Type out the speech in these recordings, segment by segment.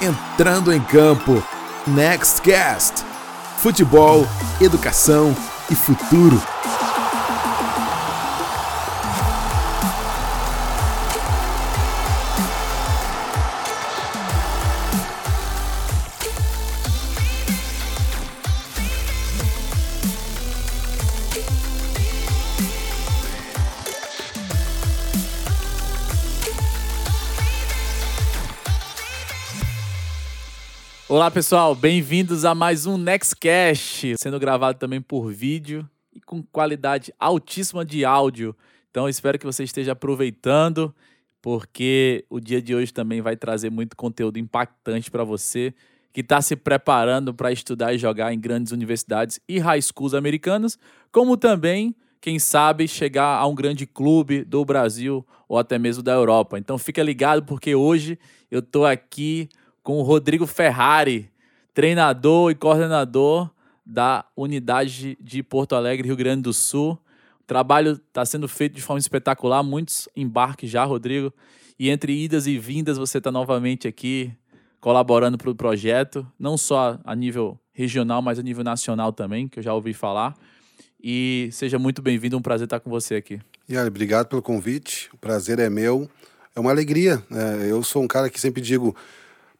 entrando em campo. Nextcast. Futebol, educação e futuro. Olá pessoal, bem-vindos a mais um Nextcast, sendo gravado também por vídeo e com qualidade altíssima de áudio. Então espero que você esteja aproveitando, porque o dia de hoje também vai trazer muito conteúdo impactante para você que está se preparando para estudar e jogar em grandes universidades e high schools americanas, como também, quem sabe, chegar a um grande clube do Brasil ou até mesmo da Europa. Então fica ligado porque hoje eu estou aqui com o Rodrigo Ferrari, treinador e coordenador da unidade de Porto Alegre, Rio Grande do Sul. O trabalho está sendo feito de forma espetacular, muitos embarques já, Rodrigo. E entre idas e vindas, você está novamente aqui colaborando para o projeto, não só a nível regional, mas a nível nacional também, que eu já ouvi falar. E seja muito bem-vindo, um prazer estar com você aqui. Olha, obrigado pelo convite, o prazer é meu. É uma alegria. Né? Eu sou um cara que sempre digo,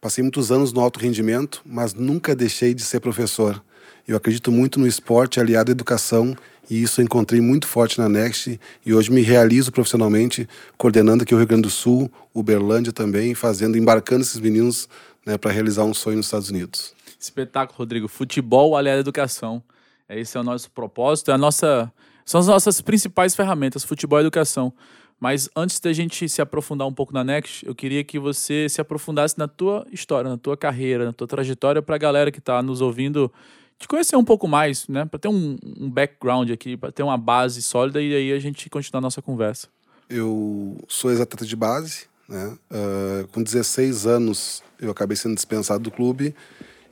Passei muitos anos no alto rendimento, mas nunca deixei de ser professor. Eu acredito muito no esporte aliado à educação e isso eu encontrei muito forte na Next e hoje me realizo profissionalmente coordenando aqui o Rio Grande do Sul, Uberlândia também, fazendo, embarcando esses meninos né, para realizar um sonho nos Estados Unidos. Espetáculo, Rodrigo. Futebol aliado à educação. Esse é o nosso propósito, é a nossa, são as nossas principais ferramentas, futebol e educação. Mas antes da gente se aprofundar um pouco na Next, eu queria que você se aprofundasse na tua história, na tua carreira, na tua trajetória, para a galera que está nos ouvindo te conhecer um pouco mais, né? Para ter um, um, background aqui, para ter uma base sólida e aí a gente continuar a nossa conversa. Eu sou ex-atleta de base, né? Uh, com 16 anos eu acabei sendo dispensado do clube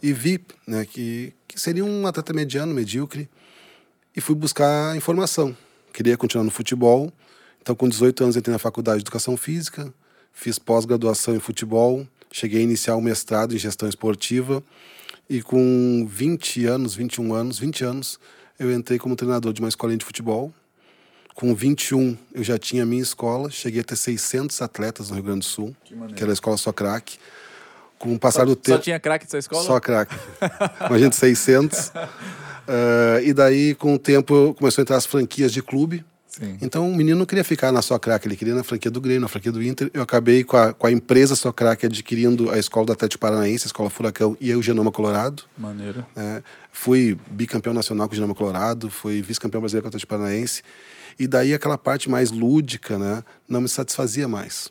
e vi né, que, que seria um atleta mediano, medíocre, e fui buscar informação. Queria continuar no futebol então, com 18 anos, entrei na faculdade de Educação Física, fiz pós-graduação em futebol, cheguei a iniciar o um mestrado em gestão esportiva e com 20 anos, 21 anos, 20 anos, eu entrei como treinador de uma escolinha de futebol. Com 21, eu já tinha a minha escola, cheguei a ter 600 atletas no Rio Grande do Sul, que, que era a escola só craque. Com o passar só, do tempo. Só tinha craque nessa escola? Só craque. Imagina, 600. Uh, e daí, com o tempo, começou a entrar as franquias de clube. Sim. Então o menino não queria ficar na sua craque, ele queria na franquia do Grêmio, na franquia do Inter. Eu acabei com a, com a empresa sua craque adquirindo a escola do Atlético Paranaense, a escola Furacão e o Genoma Colorado. Maneiro. É, fui bicampeão nacional com o Genoma Colorado, fui vice-campeão brasileiro com o Atlético Paranaense. E daí aquela parte mais lúdica, né, não me satisfazia mais.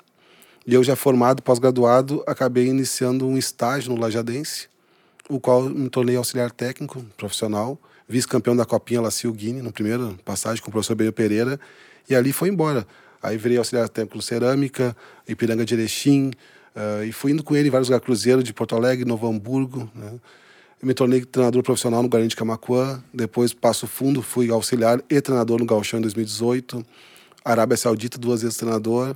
E eu já formado, pós-graduado, acabei iniciando um estágio no Lajadense, o qual me tornei auxiliar técnico profissional vice-campeão da Copinha Lacio Guine, no primeiro passagem com o professor Benio Pereira, e ali foi embora. Aí virei auxiliar técnico Cerâmica, Ipiranga de Erechim, uh, e fui indo com ele em vários lugares, Cruzeiro de Porto Alegre, Novo Hamburgo, né? Me tornei treinador profissional no Guarani de Camacuã, depois Passo Fundo, fui auxiliar e treinador no Galchão em 2018, Arábia Saudita, duas vezes treinador,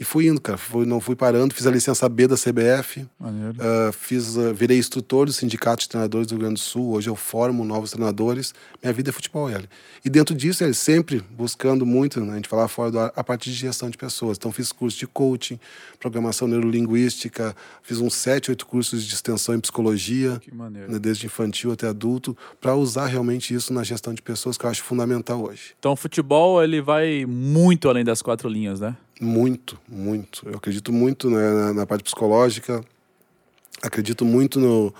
e fui indo, cara. Fui, não fui parando. Fiz a licença B da CBF. Uh, fiz, uh, virei instrutor do Sindicato de Treinadores do Rio Grande do Sul. Hoje eu formo novos treinadores. Minha vida é futebol, ele. E dentro disso, ele sempre buscando muito, né, a gente falar fora do ar, a parte de gestão de pessoas. Então fiz curso de coaching, programação neurolinguística, fiz uns sete, oito cursos de extensão em psicologia, né, desde infantil até adulto, para usar realmente isso na gestão de pessoas, que eu acho fundamental hoje. Então o futebol, ele vai muito além das quatro linhas, né? Muito, muito. Eu acredito muito né, na, na, parte psicológica, acredito muito no,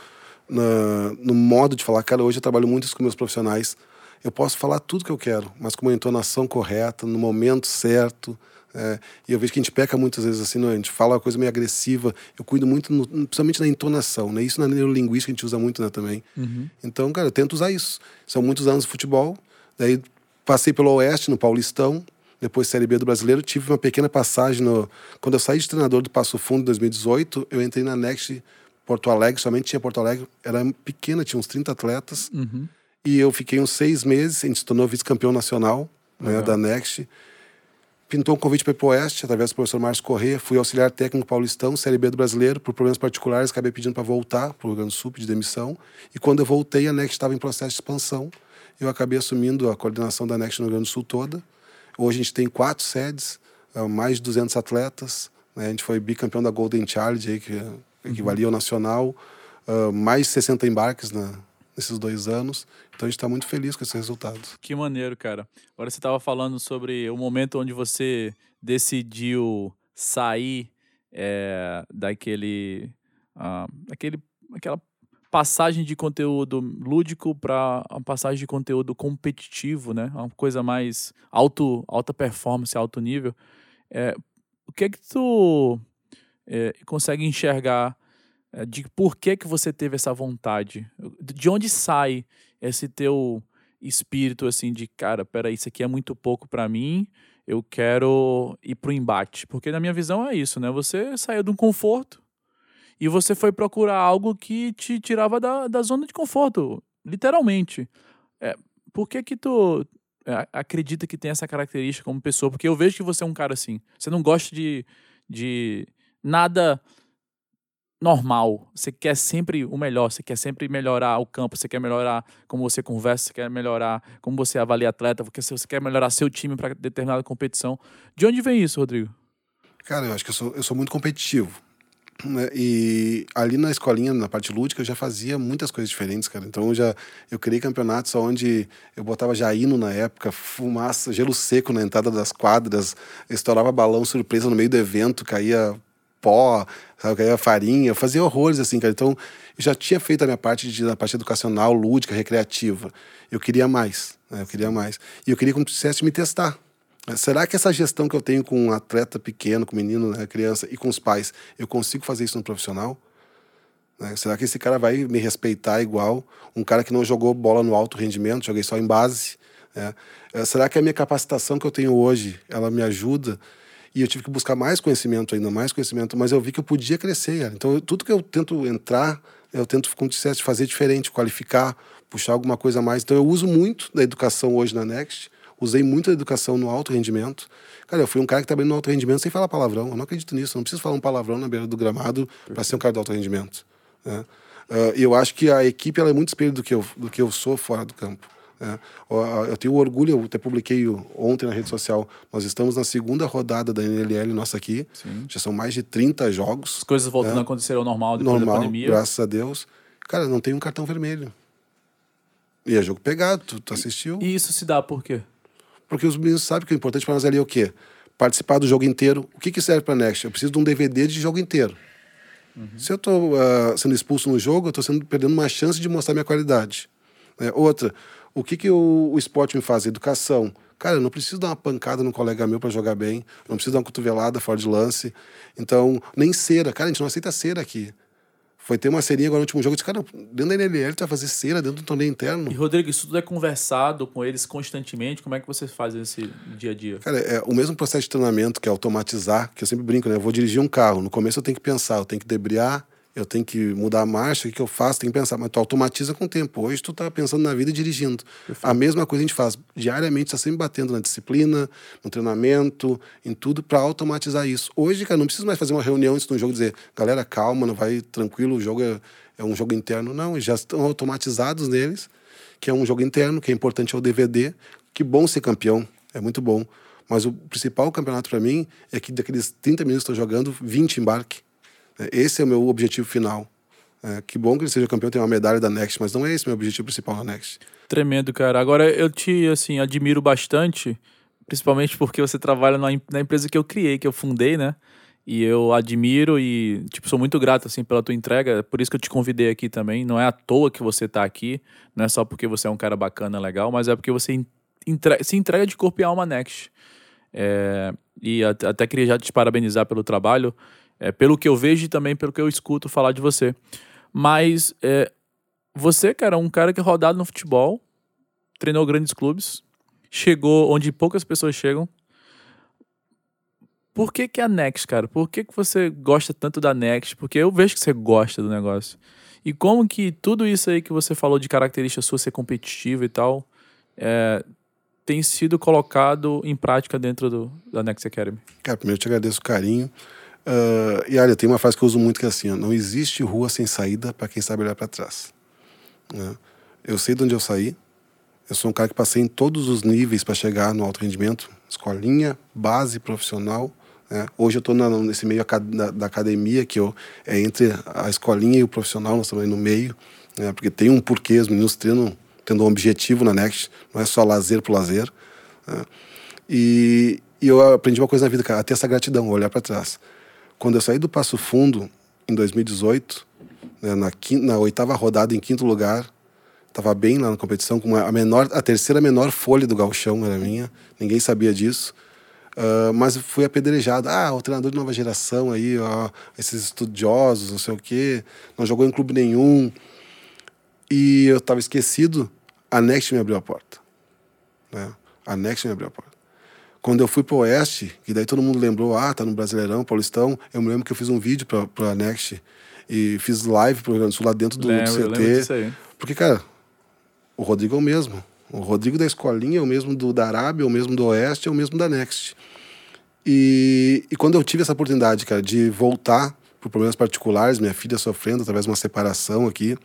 na, no modo de falar. Cara, hoje eu trabalho muito isso com meus profissionais. Eu posso falar tudo que eu quero, mas com uma entonação correta, no momento certo. É, e eu vejo que a gente peca muitas vezes assim, né? a gente fala uma coisa meio agressiva. Eu cuido muito, no, principalmente na entonação, né? Isso na neurolinguística a gente usa muito né, também. Uhum. Então, cara, eu tento usar isso. São muitos anos de futebol. Daí passei pelo Oeste, no Paulistão depois Série B do Brasileiro, tive uma pequena passagem no... Quando eu saí de treinador do Passo Fundo em 2018, eu entrei na Next Porto Alegre, somente tinha Porto Alegre, era pequena, tinha uns 30 atletas, uhum. e eu fiquei uns seis meses, a gente se tornou vice-campeão nacional né, da Next. Pintou um convite para ir para o Oeste, através do professor Márcio Corrêa. Fui auxiliar técnico paulistão, Série B do Brasileiro. Por problemas particulares, acabei pedindo para voltar para o Rio Grande do Sul, de demissão. E quando eu voltei, a Next estava em processo de expansão. Eu acabei assumindo a coordenação da Next no Rio Grande do Sul toda. Hoje a gente tem quatro sedes, eh, mais de 200 atletas. Né? A gente foi bicampeão da Golden Charge, aí, que equivalia ao nacional. Uh, mais de 60 embarques na, nesses dois anos. Então a gente está muito feliz com esse resultado. Que maneiro, cara. Agora você estava falando sobre o momento onde você decidiu sair é, daquele, uh, daquele, aquela passagem de conteúdo lúdico para uma passagem de conteúdo competitivo, né? Uma coisa mais alto, alta performance, alto nível. É, o que é que tu é, consegue enxergar é, de por que que você teve essa vontade? De onde sai esse teu espírito assim de cara, peraí, isso aqui é muito pouco para mim, eu quero ir pro embate. Porque na minha visão é isso, né? Você saiu de um conforto e você foi procurar algo que te tirava da, da zona de conforto, literalmente. É, por que que tu é, acredita que tem essa característica como pessoa? Porque eu vejo que você é um cara assim. Você não gosta de, de nada normal. Você quer sempre o melhor, você quer sempre melhorar o campo, você quer melhorar como você conversa, você quer melhorar como você avalia atleta, porque você quer melhorar seu time para determinada competição. De onde vem isso, Rodrigo? Cara, eu acho que eu sou, eu sou muito competitivo. Né? E ali na escolinha, na parte lúdica, eu já fazia muitas coisas diferentes, cara. Então eu já eu criei campeonatos onde eu botava jaíno na época, fumaça, gelo seco na entrada das quadras, estourava balão surpresa no meio do evento, caía pó, sabe, caía farinha, eu fazia horrores assim, cara. Então, eu já tinha feito a minha parte de, parte educacional, lúdica, recreativa. Eu queria mais, né? Eu queria mais. E eu queria que você me testar. Será que essa gestão que eu tenho com um atleta pequeno, com menino, né, criança e com os pais, eu consigo fazer isso no profissional? Né? Será que esse cara vai me respeitar igual um cara que não jogou bola no alto rendimento, joguei só em base? Né? Será que a minha capacitação que eu tenho hoje, ela me ajuda e eu tive que buscar mais conhecimento ainda, mais conhecimento, mas eu vi que eu podia crescer. Então, tudo que eu tento entrar, eu tento, como disseste, fazer diferente, qualificar, puxar alguma coisa a mais. Então, eu uso muito da educação hoje na Next, usei muito a educação no alto rendimento. Cara, eu fui um cara que trabalhou no alto rendimento sem falar palavrão. Eu não acredito nisso. Eu não preciso falar um palavrão na beira do gramado para ser um cara do alto rendimento. Né? Uh, eu acho que a equipe ela é muito espelho do que eu, do que eu sou fora do campo. É, eu tenho orgulho, eu até publiquei ontem na rede social. Nós estamos na segunda rodada da NLL nossa aqui. Sim. Já são mais de 30 jogos. As coisas voltando é, a acontecer ao normal depois normal, da pandemia. Graças a Deus. Cara, não tem um cartão vermelho. E é jogo pegado, tu, tu assistiu. E isso se dá por quê? Porque os meninos sabem que o importante para nós ali é o quê? Participar do jogo inteiro. O que, que serve para Next? Eu preciso de um DVD de jogo inteiro. Uhum. Se eu estou uh, sendo expulso no jogo, eu estou perdendo uma chance de mostrar minha qualidade. É, outra, o que, que o, o esporte me faz? Educação. Cara, eu não preciso dar uma pancada no colega meu para jogar bem, não preciso dar uma cotovelada fora de lance. Então, nem cera. Cara, a gente não aceita cera aqui. Foi ter uma cerinha agora no último jogo. Eu disse, cara, dentro da NLL tu vai fazer cera dentro do torneio interno. E, Rodrigo, isso tudo é conversado com eles constantemente? Como é que você faz esse dia a dia? Cara, é o mesmo processo de treinamento que é automatizar, que eu sempre brinco, né? Eu vou dirigir um carro. No começo eu tenho que pensar, eu tenho que debriar, eu tenho que mudar a marcha, o que eu faço? Tenho que pensar, mas tu automatiza com o tempo. Hoje tu tá pensando na vida e dirigindo. Perfeito. A mesma coisa a gente faz. Diariamente está sempre batendo na disciplina, no treinamento, em tudo para automatizar isso. Hoje, cara, não precisa mais fazer uma reunião antes do jogo e dizer, galera, calma, não vai tranquilo, o jogo é, é um jogo interno. Não, já estão automatizados neles, que é um jogo interno, que é importante é o DVD. Que bom ser campeão, é muito bom. Mas o principal campeonato para mim é que daqueles 30 minutos que estou jogando, 20 embarque. É, esse é o meu objetivo final. É, que bom que ele seja campeão, tem uma medalha da Next, mas não é esse meu objetivo principal na Next. Tremendo, cara. Agora eu te assim admiro bastante, principalmente porque você trabalha na, na empresa que eu criei, que eu fundei, né? E eu admiro e tipo sou muito grato assim pela tua entrega. Por isso que eu te convidei aqui também. Não é à toa que você está aqui, não é só porque você é um cara bacana, legal, mas é porque você se entrega de corpo e alma Next. É, e até queria já te parabenizar pelo trabalho. É, pelo que eu vejo e também pelo que eu escuto falar de você. Mas é, você, cara, é um cara que é rodado no futebol, treinou grandes clubes, chegou onde poucas pessoas chegam. Por que, que a Next, cara? Por que, que você gosta tanto da Next? Porque eu vejo que você gosta do negócio. E como que tudo isso aí que você falou de característica sua ser competitiva e tal, é, tem sido colocado em prática dentro do, da Next Academy? Cara, primeiro eu te agradeço o carinho. Uh, e olha, tem uma frase que eu uso muito que é assim: ó, não existe rua sem saída para quem sabe olhar para trás. Né? Eu sei de onde eu saí. Eu sou um cara que passei em todos os níveis para chegar no alto rendimento, escolinha, base, profissional. Né? Hoje eu estou nesse meio da, da, academia que eu, é entre a escolinha e o profissional, nós estamos aí no meio, né? porque tem um porquê os meninos treinam tendo um objetivo na Next, não é só lazer por lazer. Né? E, e eu aprendi uma coisa na vida, cara, a ter essa gratidão, olhar para trás. Quando eu saí do Passo Fundo, em 2018, né, na, quinta, na oitava rodada, em quinto lugar, estava bem lá na competição, com a, menor, a terceira menor folha do galchão era minha, ninguém sabia disso. Uh, mas fui apedrejado. Ah, o treinador de nova geração aí, ó, esses estudiosos, não sei o quê, não jogou em clube nenhum. E eu estava esquecido, a Next me abriu a porta. Né? A Next me abriu a porta. Quando eu fui pro Oeste, que daí todo mundo lembrou, ah, tá no Brasileirão, Paulistão, eu me lembro que eu fiz um vídeo pra, pra Next e fiz live pro Rio Grande do Sul lá dentro do, lembro, do CT. Porque, cara, o Rodrigo é o mesmo. O Rodrigo da escolinha é o mesmo do da Arábia, é o mesmo do Oeste, é o mesmo da Next. E, e quando eu tive essa oportunidade, cara, de voltar por problemas particulares, minha filha sofrendo através de uma separação aqui,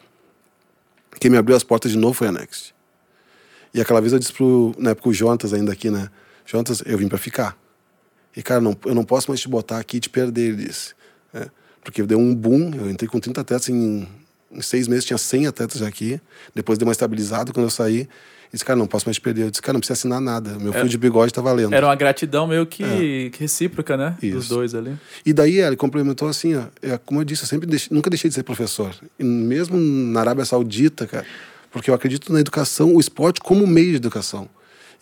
quem me abriu as portas de novo foi a Next. E aquela vez eu disse pro, na época, o Jontas ainda aqui, né? Jontas, eu vim para ficar. E, cara, não, eu não posso mais te botar aqui e te perder, ele disse. É, porque deu um boom, eu entrei com 30 atletas em, em seis meses, tinha 100 atletas aqui. Depois deu uma estabilizada quando eu saí. Disse, cara, não posso mais te perder. Eu disse, cara, não precisa assinar nada. Meu é, fio de bigode tá valendo. Era uma gratidão meio que, é. que recíproca, né? Isso. Dos dois ali. E daí ele complementou assim, ó. É, como eu disse, eu sempre deixei, nunca deixei de ser professor. E mesmo na Arábia Saudita, cara, porque eu acredito na educação, o esporte como meio de educação.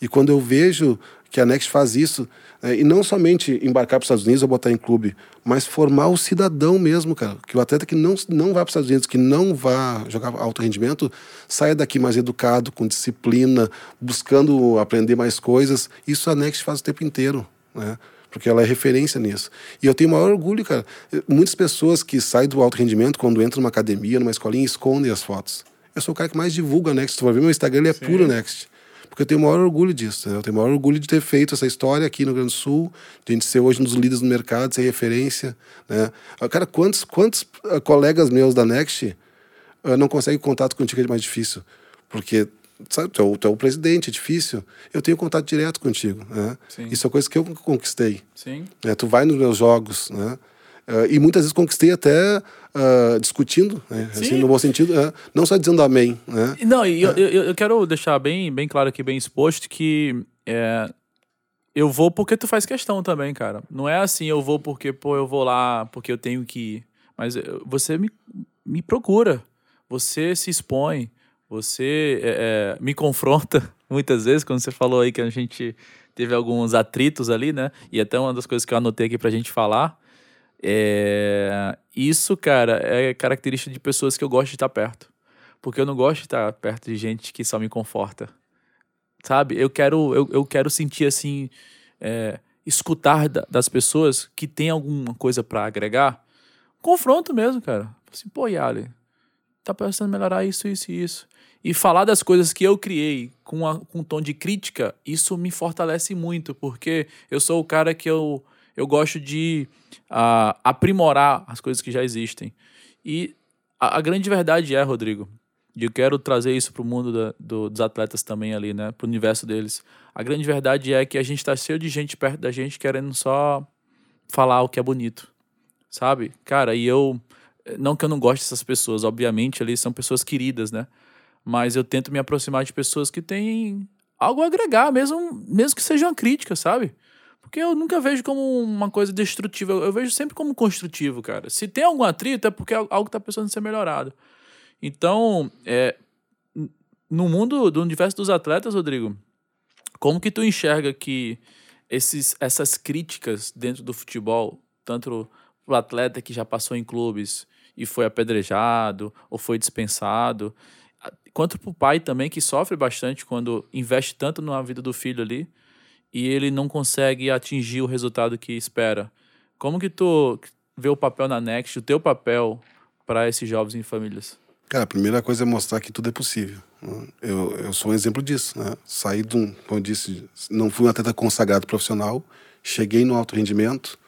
E quando eu vejo que a Next faz isso, né, e não somente embarcar para os Estados Unidos ou botar em clube, mas formar o cidadão mesmo, cara. Que o atleta que não, não vai para os Estados Unidos, que não vá jogar alto rendimento, saia daqui mais educado, com disciplina, buscando aprender mais coisas. Isso a Next faz o tempo inteiro, né? porque ela é referência nisso. E eu tenho maior orgulho, cara. Muitas pessoas que saem do alto rendimento, quando entram numa academia, numa escolinha, escondem as fotos. Eu sou o cara que mais divulga a Next. Tu vai ver meu Instagram, ele é Sim. puro Next porque eu tenho o maior orgulho disso. Né? Eu tenho o maior orgulho de ter feito essa história aqui no Rio Grande do Sul, de a gente ser hoje um dos líderes do mercado, ser referência. Né? Ah, cara, quantos, quantos ah, colegas meus da Next uh, não conseguem contato contigo é mais difícil? Porque sabe, tu é, o, tu é o presidente, é difícil. Eu tenho contato direto contigo. Né? Isso é coisa que eu conquistei. Sim. É, tu vai nos meus jogos, né? Uh, e muitas vezes conquistei até uh, discutindo, né? assim, no bom sentido, uh, não só dizendo amém. Né? Não, e eu, eu, eu, quero deixar bem, bem claro aqui, bem exposto, que é, eu vou porque tu faz questão também, cara. Não é assim, eu vou porque, pô, eu vou lá porque eu tenho que ir. Mas você me, me procura, você se expõe, você é, é, me confronta muitas vezes, quando você falou aí que a gente teve alguns atritos ali, né? E até uma das coisas que eu anotei aqui pra gente falar é... Isso, cara, é característica de pessoas que eu gosto de estar perto. Porque eu não gosto de estar perto de gente que só me conforta. Sabe? Eu quero, eu, eu quero sentir assim. É, escutar das pessoas que tem alguma coisa para agregar. Confronto mesmo, cara. Assim, pô, Yali, tá pensando melhorar isso, isso e isso. E falar das coisas que eu criei com, a, com um tom de crítica, isso me fortalece muito, porque eu sou o cara que eu eu gosto de uh, aprimorar as coisas que já existem. E a, a grande verdade é, Rodrigo, e eu quero trazer isso para o mundo da, do, dos atletas também ali, né? Para o universo deles. A grande verdade é que a gente está cheio de gente perto da gente querendo só falar o que é bonito, sabe? Cara, e eu. Não que eu não goste dessas pessoas, obviamente, ali são pessoas queridas, né? Mas eu tento me aproximar de pessoas que têm algo a agregar, mesmo, mesmo que seja uma crítica, sabe? Porque eu nunca vejo como uma coisa destrutiva. Eu vejo sempre como construtivo, cara. Se tem algum atrito, é porque algo está precisando ser melhorado. Então, é, no mundo do universo dos atletas, Rodrigo, como que tu enxerga que esses, essas críticas dentro do futebol, tanto o atleta que já passou em clubes e foi apedrejado ou foi dispensado, quanto para o pai também que sofre bastante quando investe tanto na vida do filho ali, e ele não consegue atingir o resultado que espera. Como que tu vê o papel na Next, o teu papel para esses jovens em famílias? Cara, a primeira coisa é mostrar que tudo é possível. Eu, eu sou um exemplo disso. Né? Saí de um, como eu disse, não fui um atleta consagrado profissional, cheguei no alto rendimento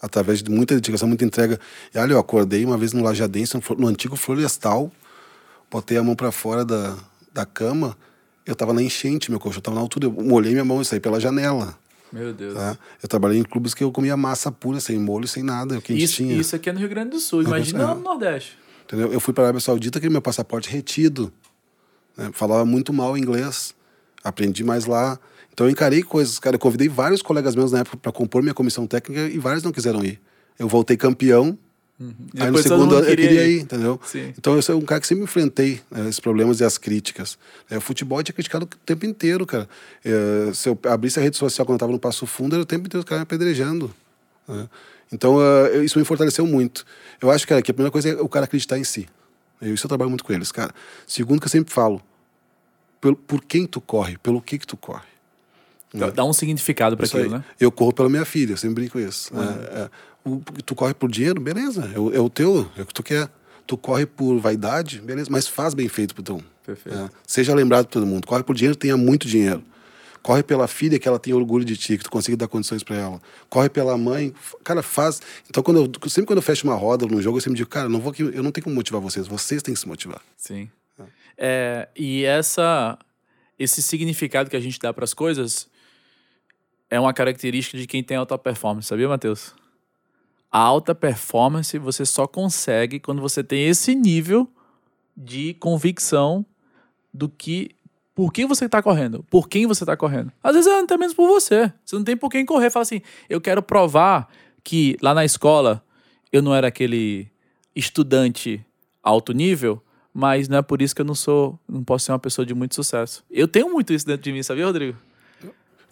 através de muita dedicação, muita entrega. E olha, eu acordei uma vez no Lajadense, no, no antigo Florestal, botei a mão para fora da, da cama, eu estava na enchente, meu colchão estava na altura, eu molhei minha mão e saí pela janela. Meu Deus. Tá? Eu trabalhei em clubes que eu comia massa pura, sem molho, sem nada, o que isso, tinha. Isso aqui é no Rio Grande do Sul, imagina é. no Nordeste. Entendeu? Eu fui para a Arábia Saudita com meu passaporte retido. Né? Falava muito mal inglês. Aprendi mais lá. Então eu encarei coisas. Cara, eu convidei vários colegas meus na época para compor minha comissão técnica e vários não quiseram ir. Eu voltei campeão. Uhum. Aí no segundo ano eu queria ir, entendeu? Sim. Então eu sou um cara que sempre enfrentei né, esses problemas e as críticas. É, o futebol tinha criticado o tempo inteiro, cara. É, se eu abrisse a rede social quando eu estava no Passo Fundo, era o tempo inteiro os caras me apedrejando. Né? Então uh, isso me fortaleceu muito. Eu acho, cara, que a primeira coisa é o cara acreditar em si. Eu, isso eu trabalho muito com eles, cara. Segundo que eu sempre falo, por, por quem tu corre, pelo que que tu corre. Dá, dá um significado para aquilo, aí. né? Eu corro pela minha filha, eu sempre brinco isso. Uhum. É, é, tu corre por dinheiro, beleza, é o, é o, teu, é o que tu quer. Tu corre por vaidade, beleza, mas faz bem feito teu. Perfeito. É, seja lembrado por todo mundo. Corre por dinheiro, tenha muito dinheiro. Corre pela filha que ela tem orgulho de ti, que tu consiga dar condições para ela. Corre pela mãe, cara, faz. Então, quando eu, sempre quando eu fecho uma roda num jogo, eu sempre digo, cara, não vou, eu não tenho como motivar vocês, vocês têm que se motivar. Sim. É. É, e essa, esse significado que a gente dá para as coisas é uma característica de quem tem alta performance, sabia, Matheus? A alta performance você só consegue quando você tem esse nível de convicção do que por que você está correndo? Por quem você está correndo? Às vezes é até mesmo por você. Você não tem por quem correr. Fala assim, eu quero provar que lá na escola eu não era aquele estudante alto nível, mas não é por isso que eu não sou, não posso ser uma pessoa de muito sucesso. Eu tenho muito isso dentro de mim, sabia, Rodrigo?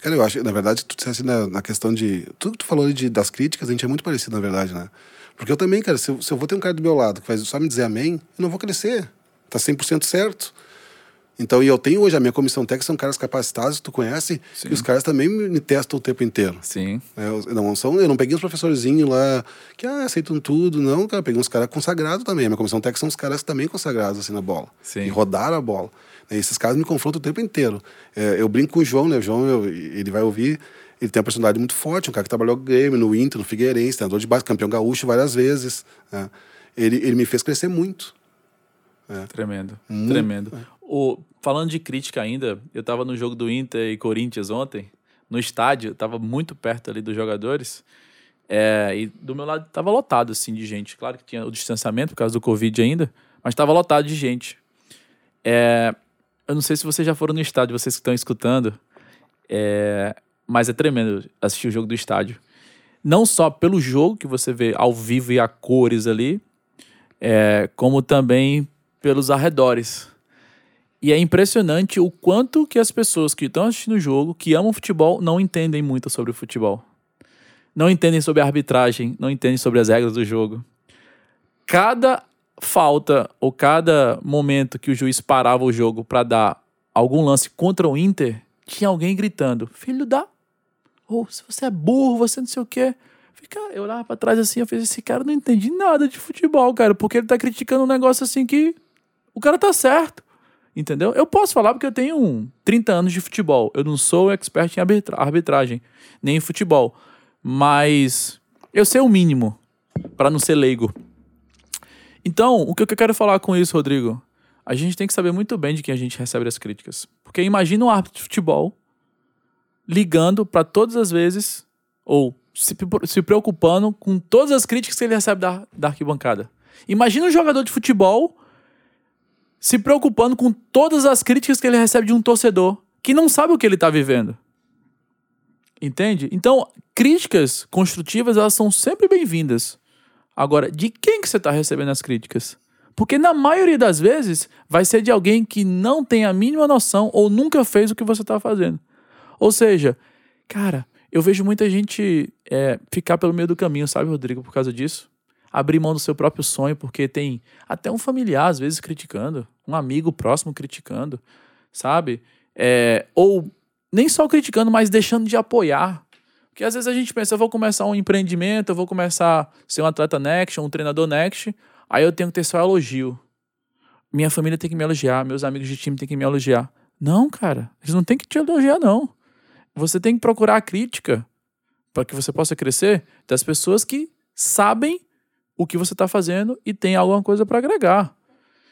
Cara, eu acho, na verdade, tu disseste na, na questão de. Tudo que tu falou de, das críticas, a gente é muito parecido, na verdade, né? Porque eu também, cara, se eu, se eu vou ter um cara do meu lado que vai só me dizer amém, eu não vou crescer. Tá 100% certo. Então, e eu tenho hoje a minha comissão técnica, são caras capacitados, que tu conhece, Sim. e os caras também me testam o tempo inteiro. Sim. É, eu, não, são, eu não peguei uns professorzinhos lá que ah, aceitam tudo, não, cara, eu peguei uns caras consagrados também. A minha comissão técnica são os caras também consagrados assim na bola. Sim. E rodaram a bola. Esses caras me confrontam o tempo inteiro. É, eu brinco com o João, né? O João, eu, ele vai ouvir, ele tem uma personalidade muito forte, um cara que trabalhou no Grêmio, no Inter, no Figueirense, treinador de base, campeão gaúcho várias vezes. Né? Ele, ele me fez crescer muito. É. Tremendo, muito, tremendo. É. O, falando de crítica ainda, eu estava no jogo do Inter e Corinthians ontem, no estádio, estava muito perto ali dos jogadores. É, e do meu lado estava lotado assim de gente. Claro que tinha o distanciamento por causa do Covid ainda, mas estava lotado de gente. É, eu não sei se vocês já foram no estádio, vocês que estão escutando, é, mas é tremendo assistir o jogo do estádio. Não só pelo jogo que você vê ao vivo e a cores ali, é, como também pelos arredores. E é impressionante o quanto que as pessoas que estão assistindo o jogo, que amam futebol, não entendem muito sobre o futebol. Não entendem sobre a arbitragem, não entendem sobre as regras do jogo. Cada falta ou cada momento que o juiz parava o jogo para dar algum lance contra o Inter, tinha alguém gritando: Filho da. Ou se você é burro, você não sei o quê. Cara, eu olhava pra trás assim, eu fiz: esse cara não entendi nada de futebol, cara, porque ele tá criticando um negócio assim que o cara tá certo. Entendeu? Eu posso falar porque eu tenho 30 anos de futebol. Eu não sou expert em arbitra arbitragem, nem em futebol. Mas eu sei o mínimo para não ser leigo. Então, o que eu quero falar com isso, Rodrigo? A gente tem que saber muito bem de quem a gente recebe as críticas. Porque imagina um árbitro de futebol ligando para todas as vezes, ou se, se preocupando com todas as críticas que ele recebe da, da arquibancada. Imagina um jogador de futebol se preocupando com todas as críticas que ele recebe de um torcedor que não sabe o que ele está vivendo. Entende? Então, críticas construtivas, elas são sempre bem-vindas. Agora, de quem que você está recebendo as críticas? Porque na maioria das vezes vai ser de alguém que não tem a mínima noção ou nunca fez o que você está fazendo. Ou seja, cara, eu vejo muita gente é, ficar pelo meio do caminho, sabe, Rodrigo, por causa disso abrir mão do seu próprio sonho, porque tem até um familiar, às vezes, criticando, um amigo próximo criticando, sabe? É, ou nem só criticando, mas deixando de apoiar. Porque às vezes a gente pensa, eu vou começar um empreendimento, eu vou começar a ser um atleta next, um treinador next, aí eu tenho que ter só elogio. minha família tem que me elogiar, meus amigos de time tem que me elogiar. Não, cara, eles não têm que te elogiar, não. Você tem que procurar a crítica para que você possa crescer das pessoas que sabem o que você está fazendo e tem alguma coisa para agregar.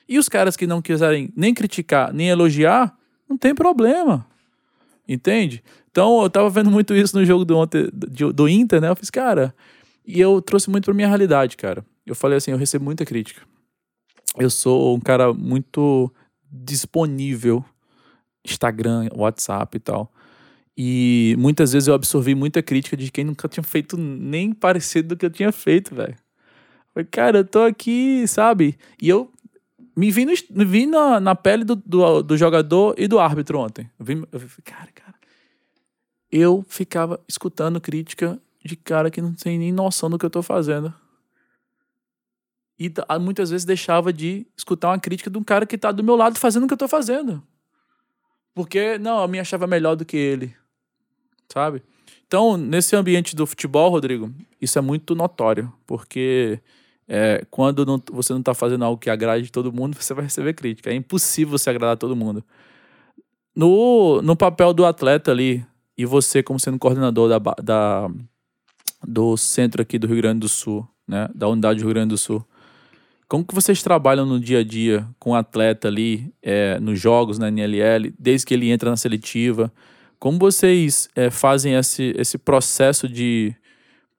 E os caras que não quiserem nem criticar, nem elogiar, não tem problema. Entende? Então, eu tava vendo muito isso no jogo do, ontem, do, do Inter, né? Eu fiz, cara, e eu trouxe muito pra minha realidade, cara. Eu falei assim, eu recebo muita crítica. Eu sou um cara muito disponível, Instagram, WhatsApp e tal. E muitas vezes eu absorvi muita crítica de quem nunca tinha feito nem parecido do que eu tinha feito, velho. Cara, eu tô aqui, sabe? E eu me vi, no, me vi na, na pele do, do, do, jogador e do árbitro ontem. Eu, vi, eu vi, cara, cara. Eu ficava escutando crítica de cara que não tem nem noção do que eu tô fazendo. E muitas vezes deixava de escutar uma crítica de um cara que tá do meu lado fazendo o que eu tô fazendo. Porque, não, eu me achava melhor do que ele. Sabe? Então, nesse ambiente do futebol, Rodrigo, isso é muito notório. Porque é, quando não, você não está fazendo algo que agrade todo mundo, você vai receber crítica. É impossível você agradar todo mundo. No, no papel do atleta ali, e você como sendo coordenador da, da, do centro aqui do Rio Grande do Sul, né, da unidade do Rio Grande do Sul, como que vocês trabalham no dia a dia com o atleta ali, é, nos jogos, na NLL, desde que ele entra na seletiva? Como vocês é, fazem esse, esse processo de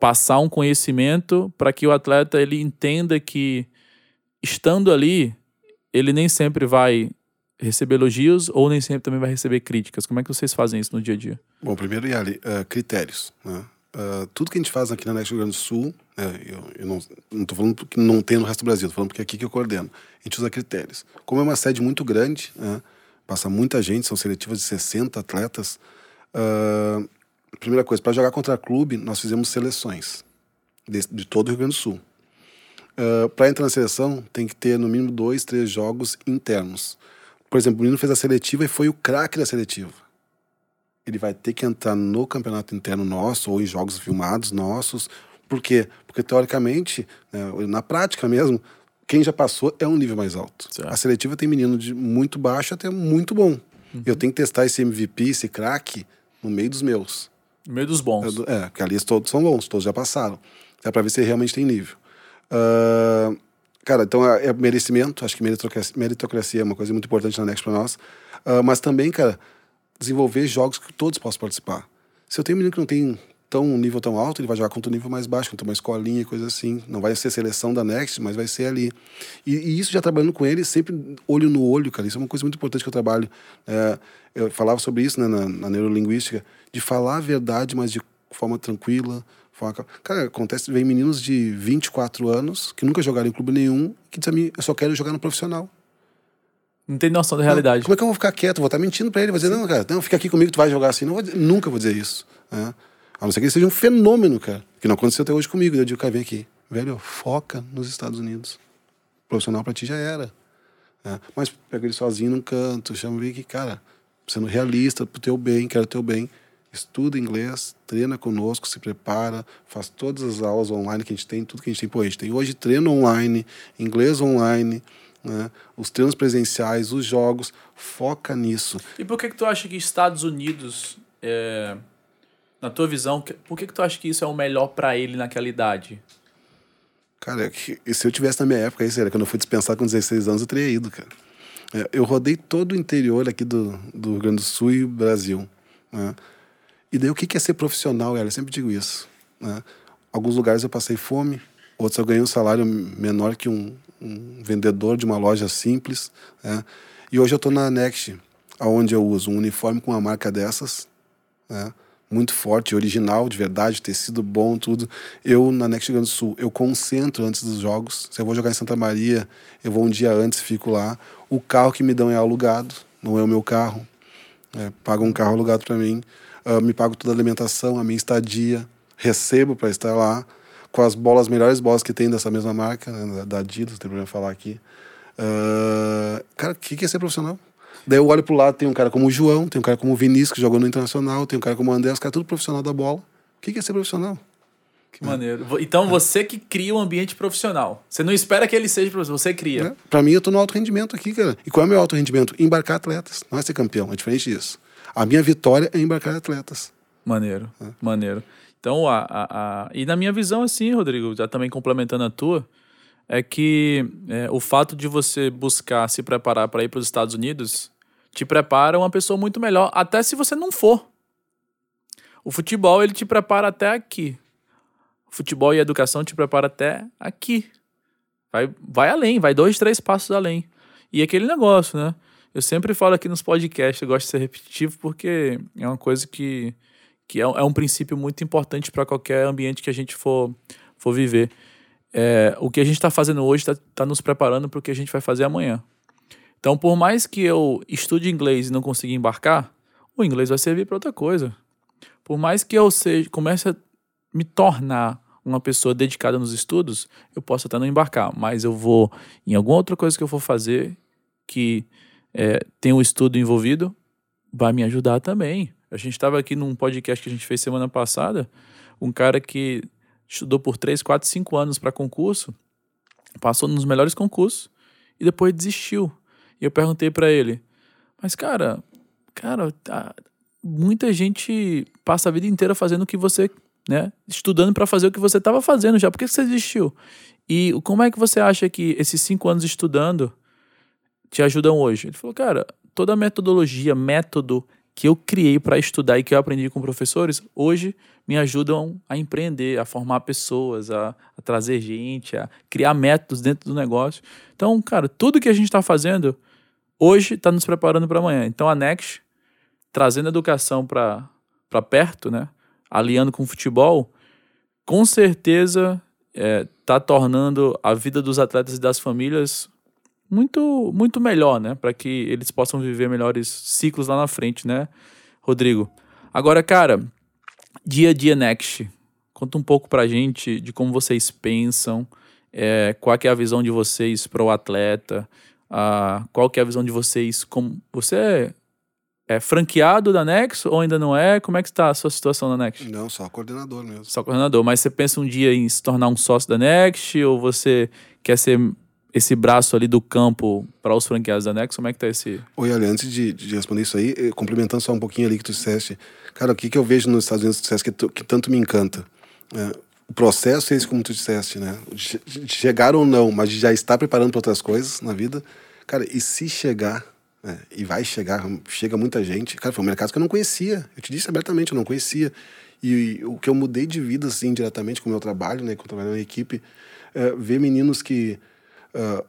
passar um conhecimento para que o atleta ele entenda que estando ali, ele nem sempre vai receber elogios ou nem sempre também vai receber críticas. Como é que vocês fazem isso no dia a dia? Bom, primeiro, Yali, uh, critérios. Né? Uh, tudo que a gente faz aqui na Rio Grande do Sul, né, eu, eu, não estou falando que não tem no resto do Brasil, estou falando porque é aqui que eu coordeno. A gente usa critérios. Como é uma sede muito grande, né, passa muita gente, são seletivas de 60 atletas, uh, primeira coisa, para jogar contra clube, nós fizemos seleções de, de todo o Rio Grande do Sul. Uh, para entrar na seleção, tem que ter no mínimo dois, três jogos internos. Por exemplo, o menino fez a seletiva e foi o craque da seletiva. Ele vai ter que entrar no campeonato interno nosso ou em jogos filmados nossos. Por quê? Porque, teoricamente, né, na prática mesmo, quem já passou é um nível mais alto. Certo. A seletiva tem menino de muito baixo até muito bom. Uhum. Eu tenho que testar esse MVP, esse craque, no meio dos meus. No meio dos bons. É, porque ali todos são bons, todos já passaram. É para ver se realmente tem nível. Uh, cara, então é, é, merecimento, acho que meritocracia, meritocracia é uma coisa muito importante na Next para nós. Uh, mas também, cara, desenvolver jogos que todos possam participar. Se eu tenho um menino que não tem tão um nível tão alto, ele vai jogar contra um nível mais baixo, contra uma escolinha, coisa assim. Não vai ser seleção da Next, mas vai ser ali. E, e, isso já trabalhando com ele, sempre olho no olho, cara. Isso é uma coisa muito importante que eu trabalho. É, eu falava sobre isso né, na, na, neurolinguística, de falar a verdade, mas de forma tranquila. Forma... Cara, acontece, vem meninos de 24 anos que nunca jogaram em clube nenhum, que dizem a mim, eu só quero jogar no profissional. Não tem noção da realidade. Não, como é que eu vou ficar quieto? Vou estar mentindo para ele. Vou dizer, não, cara, não, fica aqui comigo, tu vai jogar assim. Não vou, nunca vou dizer isso. Né? A não ser que ele seja um fenômeno, cara. Que não aconteceu até hoje comigo. Eu digo, cara, vem aqui. Velho, foca nos Estados Unidos. O profissional pra ti já era. É. Mas pega ele sozinho num canto, chama ele que, cara, sendo realista, pro teu bem, quero teu bem. Estuda inglês, treina conosco, se prepara, faz todas as aulas online que a gente tem, tudo que a gente tem. Pô, a gente tem hoje treino online, inglês online, né? os treinos presenciais, os jogos, foca nisso. E por que, que tu acha que Estados Unidos é, na tua visão, por que, que tu acha que isso é o melhor para ele naquela idade? Cara, é se eu tivesse na minha época, isso era quando eu fui dispensar com 16 anos, eu teria ido, cara. É, eu rodei todo o interior aqui do, do Rio Grande do Sul e Brasil. Né? E daí o que é ser profissional, cara? Eu sempre digo isso. Né? Alguns lugares eu passei fome, outros eu ganhei um salário menor que um, um vendedor de uma loja simples. Né? E hoje eu estou na Next, aonde eu uso um uniforme com uma marca dessas, né? Muito forte, original, de verdade, tecido bom, tudo. Eu, na Next Grande do Sul, eu concentro antes dos jogos. Se eu vou jogar em Santa Maria, eu vou um dia antes, fico lá. O carro que me dão é alugado, não é o meu carro. É, pagam um carro alugado para mim. Uh, me pago toda a alimentação, a minha estadia. Recebo para estar lá. Com as bolas, melhores bolas que tem dessa mesma marca, né, da Adidas, tem problema falar aqui. Uh, cara, o que, que é ser profissional? Daí eu olho pro lado, tem um cara como o João, tem um cara como o Vinícius, que jogou no Internacional, tem um cara como o André, os caras tudo profissional da bola. O que é ser profissional? Que maneiro. Então você que cria o um ambiente profissional. Você não espera que ele seja profissional, você cria. É. Para mim, eu tô no alto rendimento aqui, cara. E qual é o meu alto rendimento? Embarcar atletas. Não é ser campeão, é diferente disso. A minha vitória é embarcar atletas. Maneiro, é. maneiro. Então, a, a, a, e na minha visão, assim, Rodrigo, já também complementando a tua, é que é, o fato de você buscar se preparar para ir para os Estados Unidos te prepara uma pessoa muito melhor, até se você não for. O futebol, ele te prepara até aqui. O futebol e a educação te prepara até aqui. Vai, vai além, vai dois, três passos além. E aquele negócio, né? Eu sempre falo aqui nos podcasts, eu gosto de ser repetitivo porque é uma coisa que, que é, é um princípio muito importante para qualquer ambiente que a gente for, for viver. É, o que a gente está fazendo hoje está tá nos preparando para o que a gente vai fazer amanhã. Então, por mais que eu estude inglês e não consiga embarcar, o inglês vai servir para outra coisa. Por mais que eu seja, comece a me tornar uma pessoa dedicada nos estudos, eu posso até não embarcar, mas eu vou em alguma outra coisa que eu for fazer que é, tem um estudo envolvido, vai me ajudar também. A gente estava aqui num podcast que a gente fez semana passada, um cara que estudou por 3, 4, 5 anos para concurso, passou nos melhores concursos e depois desistiu. E eu perguntei para ele: "Mas cara, cara, tá, muita gente passa a vida inteira fazendo o que você, né, estudando para fazer o que você estava fazendo já. Por que você desistiu? E como é que você acha que esses cinco anos estudando te ajudam hoje? Ele falou, cara, toda a metodologia, método que eu criei para estudar e que eu aprendi com professores, hoje me ajudam a empreender, a formar pessoas, a, a trazer gente, a criar métodos dentro do negócio. Então, cara, tudo que a gente está fazendo hoje está nos preparando para amanhã. Então, a Next, trazendo educação para perto, né? aliando com o futebol, com certeza está é, tá tornando a vida dos atletas e das famílias muito muito melhor, né? Para que eles possam viver melhores ciclos lá na frente, né, Rodrigo? Agora, cara, dia a dia Next, conta um pouco pra gente de como vocês pensam, é, qual é a visão de vocês para o atleta, a, qual que é a visão de vocês, como você é, é franqueado da Next ou ainda não é? Como é que está a sua situação na Next? Não, só coordenador mesmo. Só coordenador, mas você pensa um dia em se tornar um sócio da Next ou você quer ser esse braço ali do campo para os franqueados da Next? Como é que tá esse. Oi, Ali, antes de, de, responder isso aí, eh, complementando só um pouquinho ali que tu disseste, cara, o que, que eu vejo nos Estados Unidos que disseste que, que tanto me encanta? É, o processo é esse, como tu disseste, né? De, chegar ou não, mas já estar preparando para outras coisas na vida. Cara, e se chegar, né? e vai chegar, chega muita gente. Cara, foi um mercado que eu não conhecia. Eu te disse abertamente, eu não conhecia. E, e o que eu mudei de vida, assim, diretamente com o meu trabalho, né? Com o trabalho na equipe, é ver meninos que uh,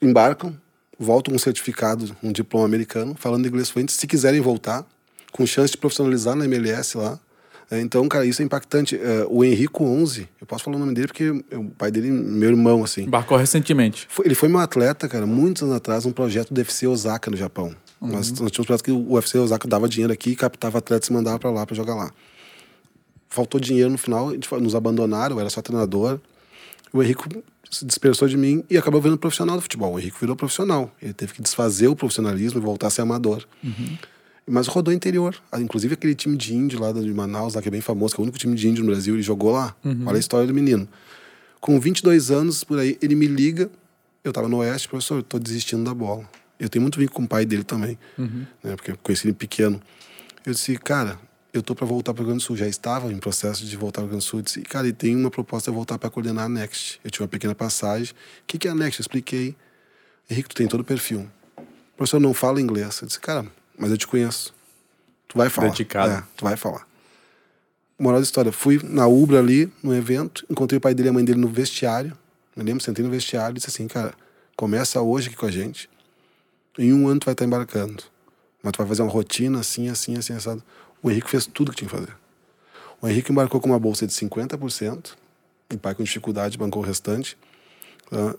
embarcam, voltam com um certificado, um diploma americano, falando inglês fluente, se quiserem voltar, com chance de profissionalizar na MLS lá. É, então, cara, isso é impactante. Uh, o Henrico 11, eu posso falar o nome dele porque o pai dele, meu irmão, assim. Embarcou recentemente. Ele foi meu atleta, cara, muitos anos atrás, um projeto do UFC Osaka no Japão. Uhum. Nós, nós tínhamos um projeto que o UFC Osaka dava dinheiro aqui, captava atletas e mandava para lá para jogar lá. Faltou dinheiro no final, nos abandonaram, eu era só treinador. O Henrico se dispersou de mim e acabou virando profissional do futebol. O Henrique virou profissional. Ele teve que desfazer o profissionalismo e voltar a ser amador. Uhum. Mas rodou interior. Ah, inclusive aquele time de índio lá de Manaus, lá, que é bem famoso, que é o único time de índio no Brasil, ele jogou lá. Uhum. Olha a história do menino. Com 22 anos, por aí, ele me liga. Eu estava no Oeste, professor, eu tô desistindo da bola. Eu tenho muito vínculo com o pai dele também, uhum. né, porque eu conheci ele pequeno. Eu disse, cara, eu tô para voltar para o Rio Grande do Sul. Já estava em processo de voltar para o Rio Grande do Sul. disse, cara, e tem uma proposta de voltar para coordenar a Next. Eu tive uma pequena passagem. O que, que é a Next? Eu expliquei. Henrique, tu tem todo o perfil. O professor não fala inglês. Eu disse, cara, mas eu te conheço. Tu vai falar. Dedicado. É, tu vai falar. Moral da história. Fui na Ubra ali, no evento. Encontrei o pai dele e a mãe dele no vestiário. Me lembro, sentei no vestiário e disse assim, cara, começa hoje aqui com a gente. Em um ano tu vai estar embarcando. Mas tu vai fazer uma rotina assim, assim, assim, assado. O Henrique fez tudo que tinha que fazer. O Henrique embarcou com uma bolsa de 50%, o pai com dificuldade bancou o restante. Uh,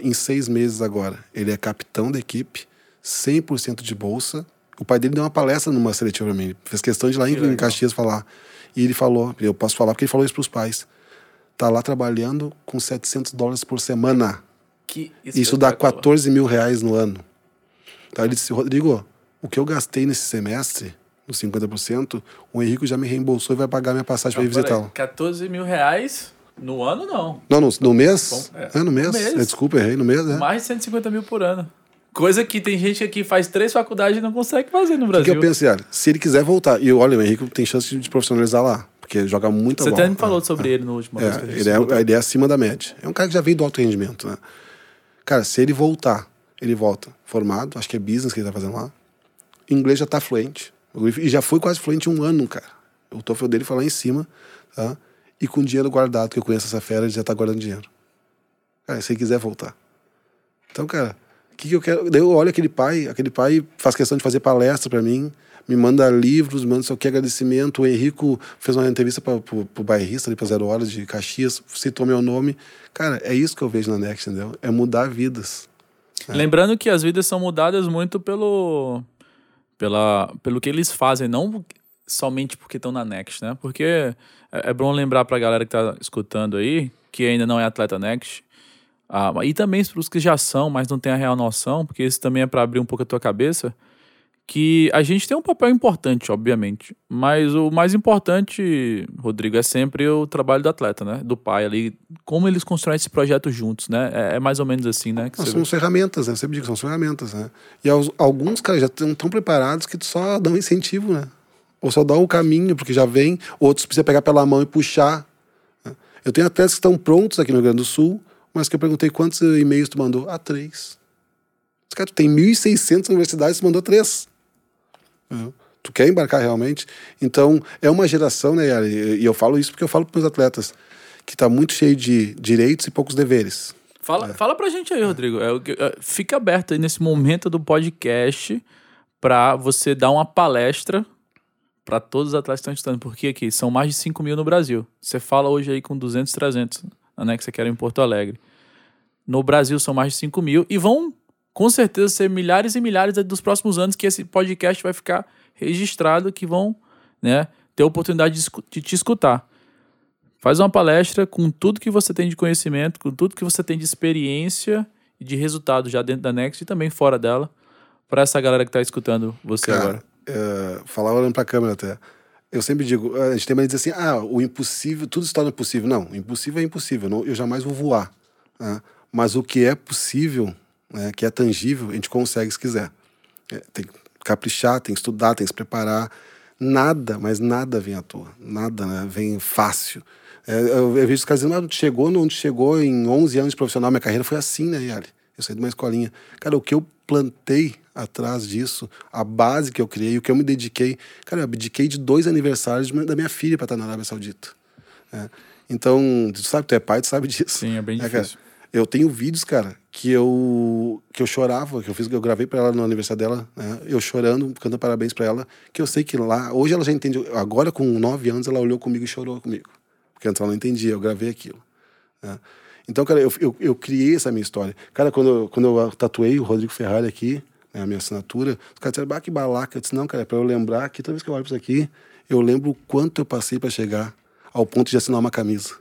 em seis meses agora, ele é capitão da equipe, 100% de bolsa. O pai dele deu uma palestra numa seletiva para mim, fez questão de ir lá em, em Caxias falar. E ele falou, eu posso falar porque ele falou isso para os pais. Tá lá trabalhando com 700 dólares por semana. Que isso dá 14 mil reais no ano. Então ele disse, Rodrigo, o que eu gastei nesse semestre nos 50%, o Henrique já me reembolsou e vai pagar minha passagem para ir peraí, visitá-lo. 14 mil reais no ano, não. Não, no, no mês? Bom, é. É, no mês. No mês. É, desculpa, errei, no mês, né? Mais de 150 mil por ano. Coisa que tem gente que faz três faculdades e não consegue fazer no O que Brasil. eu penso, Yara? Se ele quiser voltar, e olha, o Henrique tem chance de profissionalizar lá, porque joga muita Você bola. até me falou sobre ele no último É, ele é, ele é acima da média. É um cara que já veio do alto rendimento, né? Cara, se ele voltar, ele volta formado, acho que é business que ele tá fazendo lá. Inglês já tá fluente. E já foi quase fluente um ano, cara. O TOEFL dele foi lá em cima, tá? E com dinheiro guardado, que eu conheço essa fera, ele já tá guardando dinheiro. Cara, se ele quiser voltar. Então, cara, o que, que eu quero? Eu olho aquele pai, aquele pai faz questão de fazer palestra para mim, me manda livros, manda só que agradecimento. O Henrico fez uma entrevista para o bairrista ali para Zero Horas de Caxias, citou meu nome. Cara, é isso que eu vejo na Next, entendeu? É mudar vidas. Lembrando que as vidas são mudadas muito pelo, pela, pelo que eles fazem, não somente porque estão na Next, né? Porque é, é bom lembrar pra galera que tá escutando aí, que ainda não é atleta Next, ah, e também para os que já são, mas não tem a real noção, porque isso também é para abrir um pouco a tua cabeça, que a gente tem um papel importante, obviamente, mas o mais importante, Rodrigo, é sempre o trabalho do atleta, né? Do pai ali, como eles constroem esse projeto juntos, né? É, é mais ou menos assim, né? são ferramentas, né? Eu sempre digo, são ferramentas, né? E aos- alguns, cara, já estão tão preparados que só dão incentivo, né? Ou só dá o caminho, porque já vem, outros precisa pegar pela mão e puxar. né? Eu tenho atletas que estão prontos aqui no Rio Grande do Sul, mas que eu perguntei quantos e-mails tu mandou. Ah, três. Cara, tu tem 1.600 universidades, tu mandou três. Entendeu? Tu quer embarcar realmente? Então, é uma geração, né, Yara? E eu falo isso porque eu falo para meus atletas, que está muito cheio de direitos e poucos deveres. Fala, fala pra gente aí, Rodrigo. É, é, fica aberto aí nesse momento do podcast pra você dar uma palestra pra todos os atletas que estão estudando. Porque aqui são mais de 5 mil no Brasil. Você fala hoje aí com 200, 300, né, que você quer em Porto Alegre. No Brasil são mais de 5 mil e vão com certeza ser milhares e milhares dos próximos anos que esse podcast vai ficar registrado, que vão né, ter a oportunidade de, de te escutar. Faz uma palestra com tudo que você tem de conhecimento, com tudo que você tem de experiência e de resultado já dentro da Next e também fora dela, para essa galera que está escutando você Cara, agora. é, falar olhando pra câmera até. Eu sempre digo, a gente tem mania de dizer assim, ah, o impossível, tudo se torna possível. Não, o impossível é impossível, não, eu jamais vou voar. né? Mas o que é possível, né, que é tangível, a gente consegue se quiser. É, tem que caprichar, tem que estudar, tem que se preparar. Nada, mas nada vem à toa. Nada né, vem fácil. É, eu, eu vejo os caras dizendo, ah, chegou onde chegou em 11 anos de profissional, minha carreira foi assim, né, Yali? Eu saí de uma escolinha. Cara, o que eu plantei atrás disso, a base que eu criei, o que eu me dediquei. Cara, eu abdiquei de dois aniversários da minha filha para estar na Arábia Saudita. né? Então, tu sabe, tu é pai, tu sabe disso. Sim, é bem cara? difícil. Eu tenho vídeos, cara, que eu que eu chorava, que eu fiz, eu gravei para ela no aniversário dela, né? Eu chorando, cantando parabéns para ela, que eu sei que lá, hoje ela já entende, agora com nove anos ela olhou comigo e chorou comigo, porque antes ela não entendia, eu gravei aquilo. né? Então, cara, eu, eu, eu criei essa minha história. Cara, quando eu, quando eu tatuei o Rodrigo Ferrari aqui, né, a minha assinatura, os caras disseram, que balaca. Eu disse, não, cara, é pra eu lembrar que toda vez que eu olho pra isso aqui, eu lembro o quanto eu passei para chegar ao ponto de assinar uma camisa.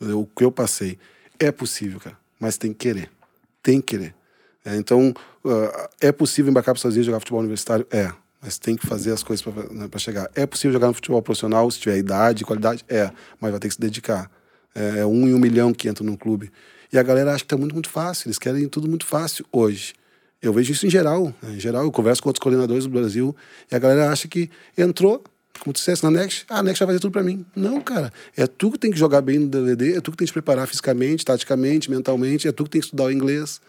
O que eu passei. É possível, cara, mas tem que querer. Tem que querer. É, então, ah, é possível embarcar para Unidos e jogar futebol universitário? É. Mas tem que fazer as coisas para chegar. É possível jogar no futebol profissional se tiver idade, qualidade? É. Mas vai ter que se dedicar. É, é um em um milhão que entra num clube. E a galera acha que tá muito, muito fácil. Eles querem tudo muito fácil hoje. Eu vejo isso em geral. né? Em geral, eu converso com outros coordenadores do Brasil e a galera acha que entrou, como tu dissesse, na Next, ah, a Next vai fazer tudo pra mim. Não, cara. É tu que tem que jogar bem no DVD, é tu que tem que te preparar fisicamente, taticamente, mentalmente, é tu que tem que estudar o inglês.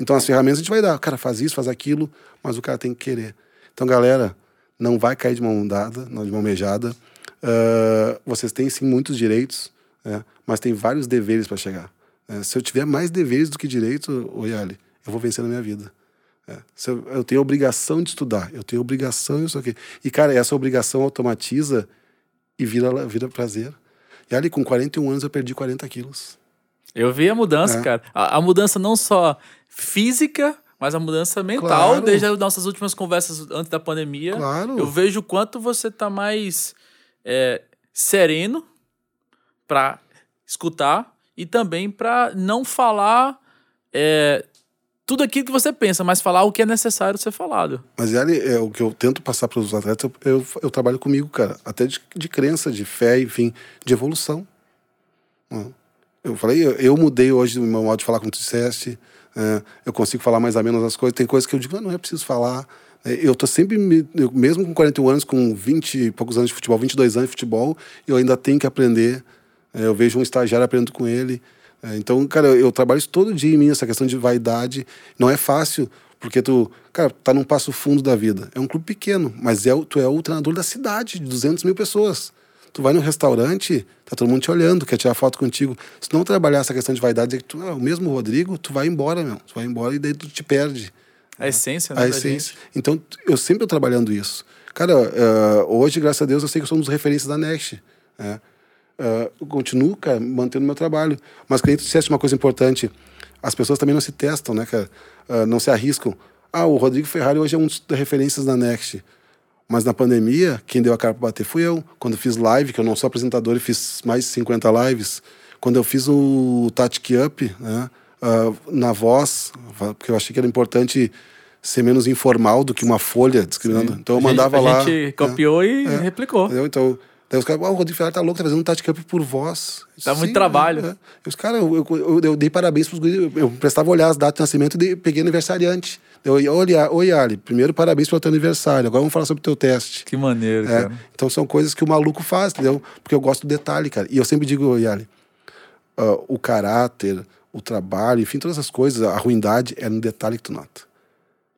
Então, as ferramentas a gente vai dar. Cara, faz isso, faz aquilo, mas o cara tem que querer. Então, galera, não vai cair de mão dada, não de mão beijada. Ah, vocês têm, sim, muitos direitos, né? mas tem vários deveres para chegar. né? se eu tiver mais deveres do que direitos, ô Yali, eu vou vencer na minha vida. É, eu, tenho obrigação de estudar, eu tenho obrigação isso aqui. E, cara, essa obrigação automatiza e vira, vira prazer. E ali, com 41 anos, eu perdi 40 quilos. Eu vi a mudança, É. cara. A, a mudança não só física, mas a mudança mental, Claro. desde as nossas últimas conversas antes da pandemia. Claro. Eu vejo o quanto você tá mais é, sereno pra escutar e também pra não falar é, tudo aquilo que você pensa, mas falar o que é necessário ser falado. Mas ele, é o que eu tento passar para os atletas, eu, eu, trabalho comigo, cara, até de, de crença, de fé, enfim, de evolução. Eu falei, eu, eu mudei hoje o meu modo de falar, como tu disseste, é, eu consigo falar mais ou menos as coisas, tem coisas que eu digo, não é preciso falar. É, eu tô sempre, eu, mesmo com 41 anos, com 20 e poucos anos de futebol, 22 anos de futebol, eu ainda tenho que aprender. É, eu vejo um estagiário aprendendo com ele. É, então, cara, eu, trabalho isso todo dia em mim, essa questão de vaidade. Não é fácil, porque tu, cara, tá num passo fundo da vida. É um clube pequeno, mas é, tu é o treinador da cidade, de 200 mil pessoas. Tu vai num restaurante, tá todo mundo te olhando, quer tirar foto contigo. Se não trabalhar essa questão de vaidade, dizer que tu, ah, o mesmo Rodrigo, tu vai embora, meu. Tu vai embora e daí tu te perde. A essência, né? A essência. Então, eu sempre estou trabalhando isso. Cara, uh, hoje, graças a Deus, eu sei que eu sou um dos referências da Next. Né? Uh, continuo, cara, mantendo meu trabalho. Mas quando tu disseste uma coisa importante, as pessoas também não se testam, né, cara? Uh, não se arriscam. Ah, o Rodrigo Ferrari hoje é um dos referências da Next. Mas na pandemia, quem deu a cara para bater fui eu. Quando fiz live, que eu não sou apresentador e fiz mais de 50 lives. Quando eu fiz o Tactic Up, né, uh, na voz, porque eu achei que era importante ser menos informal do que uma folha discriminando. Sim. Então eu mandava lá. A gente copiou é, e é, replicou. Entendeu? Então, daí os caras, oh, o Rodrigo Ferrari tá louco, tá fazendo um Tactic Up por voz. Dá muito trabalho. É, Os caras, eu, eu, eu, dei parabéns pros guris, eu prestava olhar as datas de nascimento e peguei aniversariante. Eu, olha, oi, Ali, primeiro parabéns pelo teu aniversário. Agora vamos falar sobre o teu teste. Que maneiro, é, cara. Então são coisas que o maluco faz, entendeu? Porque eu gosto do detalhe, cara. E eu sempre digo, Yali, uh, o caráter, o trabalho, enfim, todas as coisas, a ruindade é no detalhe que tu nota.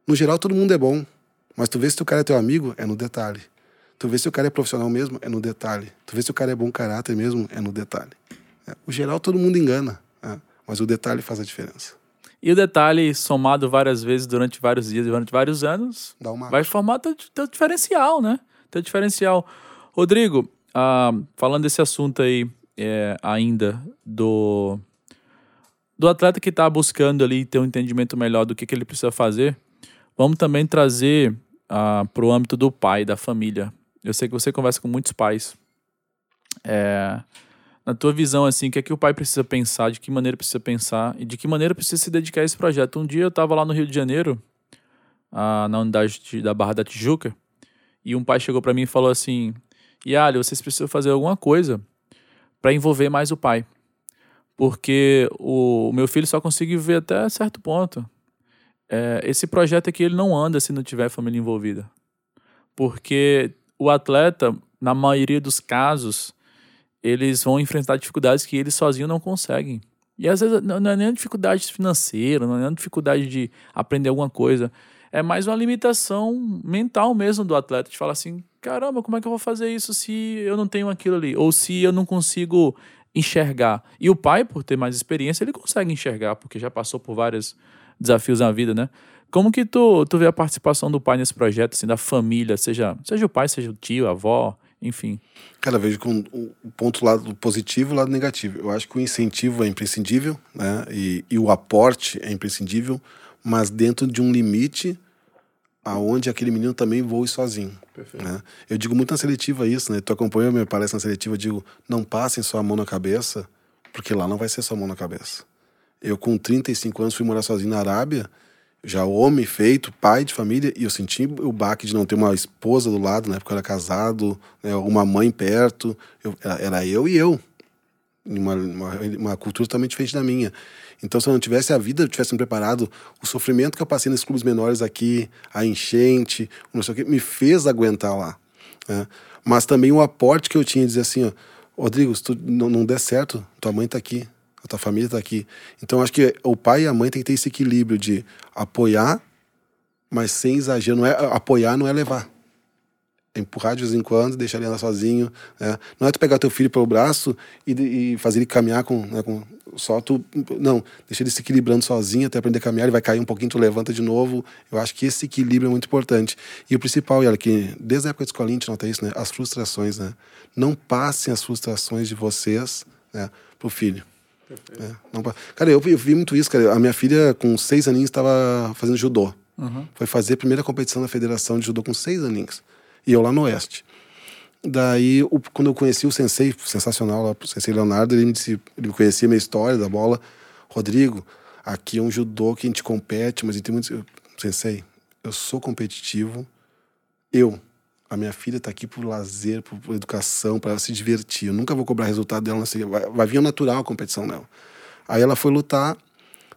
No geral, todo mundo é bom. Mas tu vê se o cara é teu amigo, é no detalhe. Tu vê se o cara é profissional mesmo, é no detalhe. Tu vê se o cara é bom caráter mesmo, é no detalhe. É, o geral, todo mundo engana. É, mas o detalhe faz a diferença. E o detalhe, somado várias vezes durante vários dias, durante vários anos, vai formar teu, teu diferencial, né? Teu diferencial. Rodrigo, ah, falando desse assunto aí é, ainda do, do atleta que está buscando ali ter um entendimento melhor do que, que ele precisa fazer, vamos também trazer ah, para o âmbito do pai, da família. Eu sei que você conversa com muitos pais. É, na tua visão, assim, o que é que o pai precisa pensar, de que maneira precisa pensar e de que maneira precisa se dedicar a esse projeto. Um dia eu estava lá no Rio de Janeiro, ah, na unidade de, da Barra da Tijuca, e um pai chegou para mim e falou assim: Yali, vocês precisam fazer alguma coisa para envolver mais o pai. Porque o, o meu filho só consegue ver até certo ponto. É, esse projeto aqui ele não anda se não tiver família envolvida. Porque o atleta, na maioria dos casos, eles vão enfrentar dificuldades que eles sozinhos não conseguem. E às vezes não é nem dificuldade financeira, não é nem dificuldade de aprender alguma coisa. É mais uma limitação mental mesmo do atleta, de falar assim: caramba, como é que eu vou fazer isso se eu não tenho aquilo ali? Ou se eu não consigo enxergar. E o pai, por ter mais experiência, ele consegue enxergar, porque já passou por vários desafios na vida, né? Como que tu, tu vê a participação do pai nesse projeto, assim, da família, seja, seja o pai, seja o tio, a avó, enfim. Cara, vejo com o ponto lado positivo e lado negativo. Eu acho que o incentivo é imprescindível, né? E, e o aporte é imprescindível, mas dentro de um limite aonde aquele menino também voe sozinho. Né? Eu digo muito na seletiva isso, né? Tu acompanha a minha palestra na seletiva, eu digo, não passem só a mão na cabeça, porque lá não vai ser só a mão na cabeça. Eu, com 35 anos, fui morar sozinho na Arábia, já homem feito, pai de família, e eu senti o baque de não ter uma esposa do lado, né? Porque eu era casado, né? uma mãe perto. Eu, era eu e eu. Uma, uma, uma, cultura totalmente diferente da minha. Então, se eu não tivesse a vida, eu tivesse me preparado, o sofrimento que eu passei nesses clubes menores aqui, a enchente, não sei o que, me fez aguentar lá. Né? Mas também o aporte que eu tinha, dizer assim, ó, Rodrigo, se tu não, não der certo, tua mãe tá aqui, a tua família está aqui. Então acho que o pai e a mãe tem que ter esse equilíbrio de apoiar, mas sem exagero. Não é apoiar, não é levar. É empurrar de vez em quando, deixar ele andar sozinho. Né? Não é tu pegar teu filho pelo braço e, e fazer ele caminhar com, né, com só tu. Não, deixa ele se equilibrando sozinho até aprender a caminhar. Ele vai cair um pouquinho, tu levanta de novo. Eu acho que esse equilíbrio é muito importante. E o principal, olha, que desde a época da escolinha a gente nota isso, né? As frustrações, né? Não passem as frustrações de vocês né, pro filho. É, não, cara, eu, eu, vi muito isso, cara. A minha filha, com seis aninhos, estava fazendo judô. Uhum. Foi fazer a primeira competição da federação de judô com seis aninhos. E eu lá no Oeste. Daí, o, quando eu conheci o sensei, sensacional lá, o sensei Leonardo, ele me disse, ele conhecia a minha história da bola. Rodrigo, Aqui é um judô que a gente compete, mas tem muitos. Sensei, eu sou competitivo. Eu, a minha filha está aqui por lazer, por, por educação, para se divertir. Eu nunca vou cobrar resultado dela, assim, vai, vai vir natural a competição dela. Aí ela foi lutar.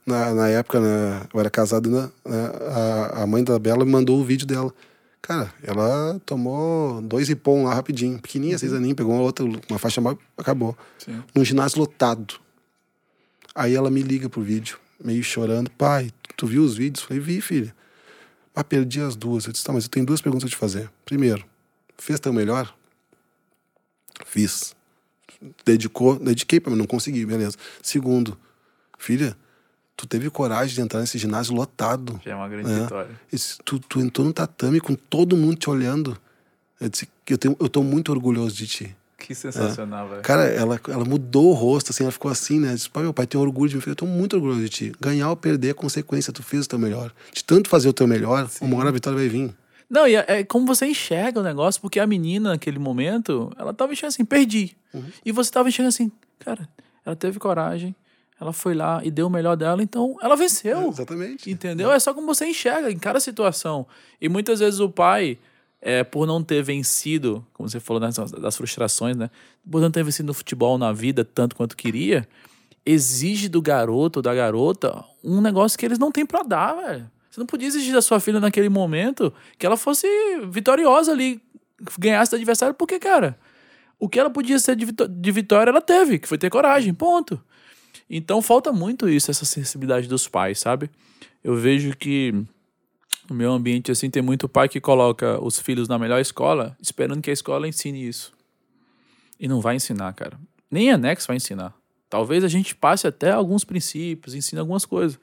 Na, na época, né, eu era casado, né, a, a mãe da Bela me mandou o vídeo dela. Cara, ela tomou dois ipom lá rapidinho, pequenininha, uhum. seis aninhos, pegou uma outra, uma faixa mal, acabou. Sim. Num ginásio lotado. Aí ela me liga pro vídeo, meio chorando. Pai, tu viu os vídeos? Falei, vi, filha. Ah, perdi as duas. Eu disse, tá, mas eu tenho duas perguntas a te fazer. Primeiro, fez teu melhor? Fiz. Dedicou, dediquei para mim, não consegui, beleza. Segundo, filha, tu teve coragem de entrar nesse ginásio lotado. Já é uma grande é. vitória. Disse, tu, tu entrou no tatame com todo mundo te olhando. Eu disse, eu, tenho, eu tô muito orgulhoso de ti. Que sensacional, é. velho. Cara, ela, ela mudou o rosto, assim, ela ficou assim, né? Disse, pai, meu pai tem orgulho de mim. Eu tô muito orgulhoso de ti. Ganhar ou perder é consequência, tu fez o teu melhor. De tanto fazer o teu melhor, Sim. uma hora a vitória vai vir. Não, e é, é, como você enxerga o negócio, porque a menina, naquele momento, ela tava enxergando assim, perdi. Uhum. E você tava enxergando assim, cara, ela teve coragem, ela foi lá e deu o melhor dela, então ela venceu. É, exatamente. Entendeu? É. é só como você enxerga em cada situação. E muitas vezes o pai, é, por não ter vencido, como você falou das, das frustrações, né? Por não ter vencido no futebol, na vida, tanto quanto queria, exige do garoto ou da garota um negócio que eles não têm para dar, velho. Você não podia exigir da sua filha naquele momento que ela fosse vitoriosa ali, ganhasse do adversário, porque, cara, o que ela podia ser de vitória, ela teve, que foi ter coragem, ponto. Então falta muito isso, essa sensibilidade dos pais, sabe? Eu vejo que no meu ambiente assim tem muito pai que coloca os filhos na melhor escola, esperando que a escola ensine isso. E não vai ensinar, cara. Nem a Nex vai ensinar. Talvez a gente passe até alguns princípios, ensine algumas coisas.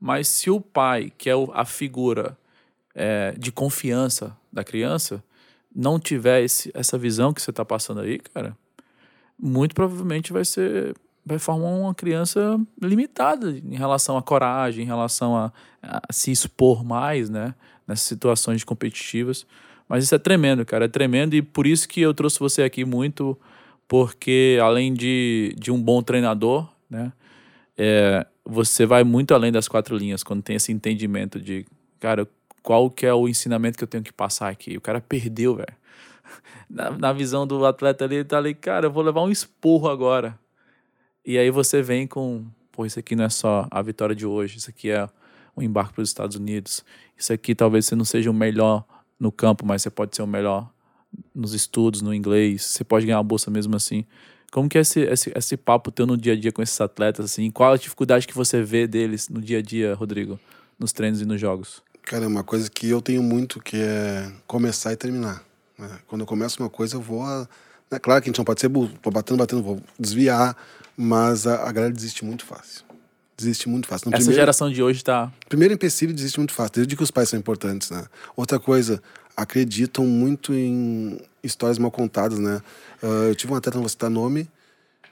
Mas se o pai, que é a figura é, de confiança da criança, não tiver esse, essa visão que você está passando aí, cara, muito provavelmente vai ser vai formar uma criança limitada em relação à coragem, em relação a, a, se expor mais, né? Nessas situações competitivas. Mas isso é tremendo, cara. É tremendo e por isso que eu trouxe você aqui muito, porque além de, de um bom treinador, né? É, você vai muito além das quatro linhas quando tem esse entendimento de, cara, qual que é o ensinamento que eu tenho que passar aqui. O cara perdeu, velho. Na, na visão do atleta ali, ele tá ali, cara, eu vou levar um esporro agora e aí você vem com, pô, isso aqui não é só a vitória de hoje, isso aqui é um embarque para os Estados Unidos. Isso aqui talvez você não seja o melhor no campo, mas você pode ser o melhor nos estudos, no inglês. Você pode ganhar uma bolsa mesmo assim. Como que é esse, esse, esse papo teu no dia a dia com esses atletas, assim? Qual a dificuldade que você vê deles no dia a dia, Rodrigo? Nos treinos e nos jogos? Cara, é uma coisa que eu tenho muito, que é começar e terminar. Né? Quando eu começo uma coisa, eu vou... A... É claro que a gente não pode ser burro, vou batendo, batendo, vou desviar, mas a, a galera desiste muito fácil. Desiste muito fácil. No Essa primeiro, geração de hoje tá. Primeiro empecilho desiste muito fácil, desde que os pais são importantes, né? Outra coisa, acreditam muito em histórias mal contadas, né? Uh, eu tive um atleta, não vou citar nome,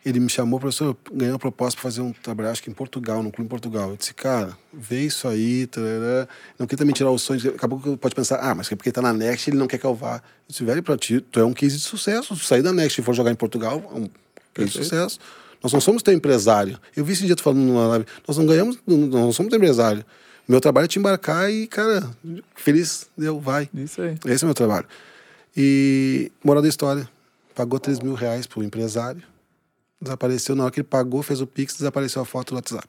ele me chamou, professor, ganhei uma proposta para fazer um trabalho, acho que em Portugal, num clube em Portugal. Eu disse, cara, vê isso aí, tarará. não quer também tirar o sonho. Acabou que pode pensar, ah, mas é porque tá na Next, ele não quer que eu vá. Eu disse, velho, pra ti, tu é um case de sucesso. Se sair da Next e for jogar em Portugal, é um case de sucesso. Nós não somos teu empresário. Eu vi esse dia tu falando numa live. Nós não ganhamos, não somos teu empresário. Meu trabalho é te embarcar e, cara, feliz, deu, vai. Isso aí. Esse é o meu trabalho. E, moral da história, pagou 3 mil reais pro empresário, desapareceu. Na hora que ele pagou, fez o Pix, desapareceu a foto do WhatsApp.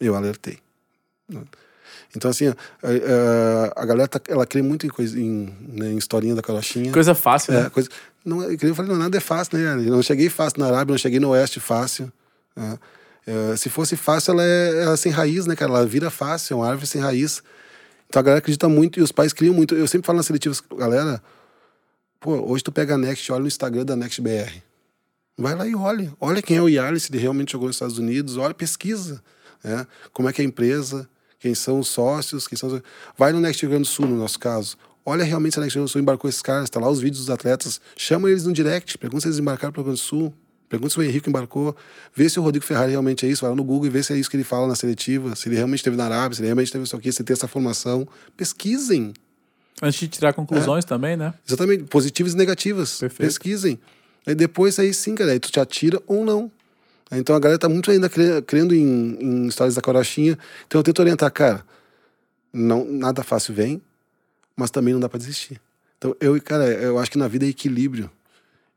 Eu alertei. Então, assim, a galera, tá, ela crê muito em, coisa, em, né, em historinha da carochinha. Coisa fácil, é, né? Coisa, não, eu falei, não, nada é fácil, né? Eu não cheguei fácil na Arábia, não cheguei no Oeste fácil. Né? É, se fosse fácil, ela é, ela é sem raiz, né, cara? Ela vira fácil, é uma árvore sem raiz. Então a galera acredita muito e os pais criam muito. Eu sempre falo nas seletivas, galera, pô, hoje tu pega a Next, olha no Instagram da Next BR. Vai lá e olha. Olha quem é o Yarley, se ele realmente jogou nos Estados Unidos, olha, pesquisa. Né? Como é que é a empresa, quem são os sócios, quem são os... Vai no Next Rio Grande do Sul, no nosso caso. Olha realmente se a Next Sul embarcou esses caras, tá lá os vídeos dos atletas. Chama eles no direct, pergunta se eles embarcaram para o Rio Grande do Sul. Pergunta se o Henrique embarcou. Vê se o Rodrigo Ferrari realmente é isso. Vai lá no Google e vê se é isso que ele fala na seletiva. Se ele realmente esteve na Arábia, se ele realmente teve isso aqui, se tem essa formação. Pesquisem. Antes de tirar conclusões é. também, né? Exatamente. Positivas e negativas. Perfeito. Pesquisem. Aí depois aí sim, cara, aí tu te atira ou não. Então a galera tá muito ainda cre- crendo em, em histórias da carochinha. Então eu tento orientar, cara, não, nada fácil vem, mas também não dá pra desistir. Então eu, cara, eu acho que na vida é equilíbrio.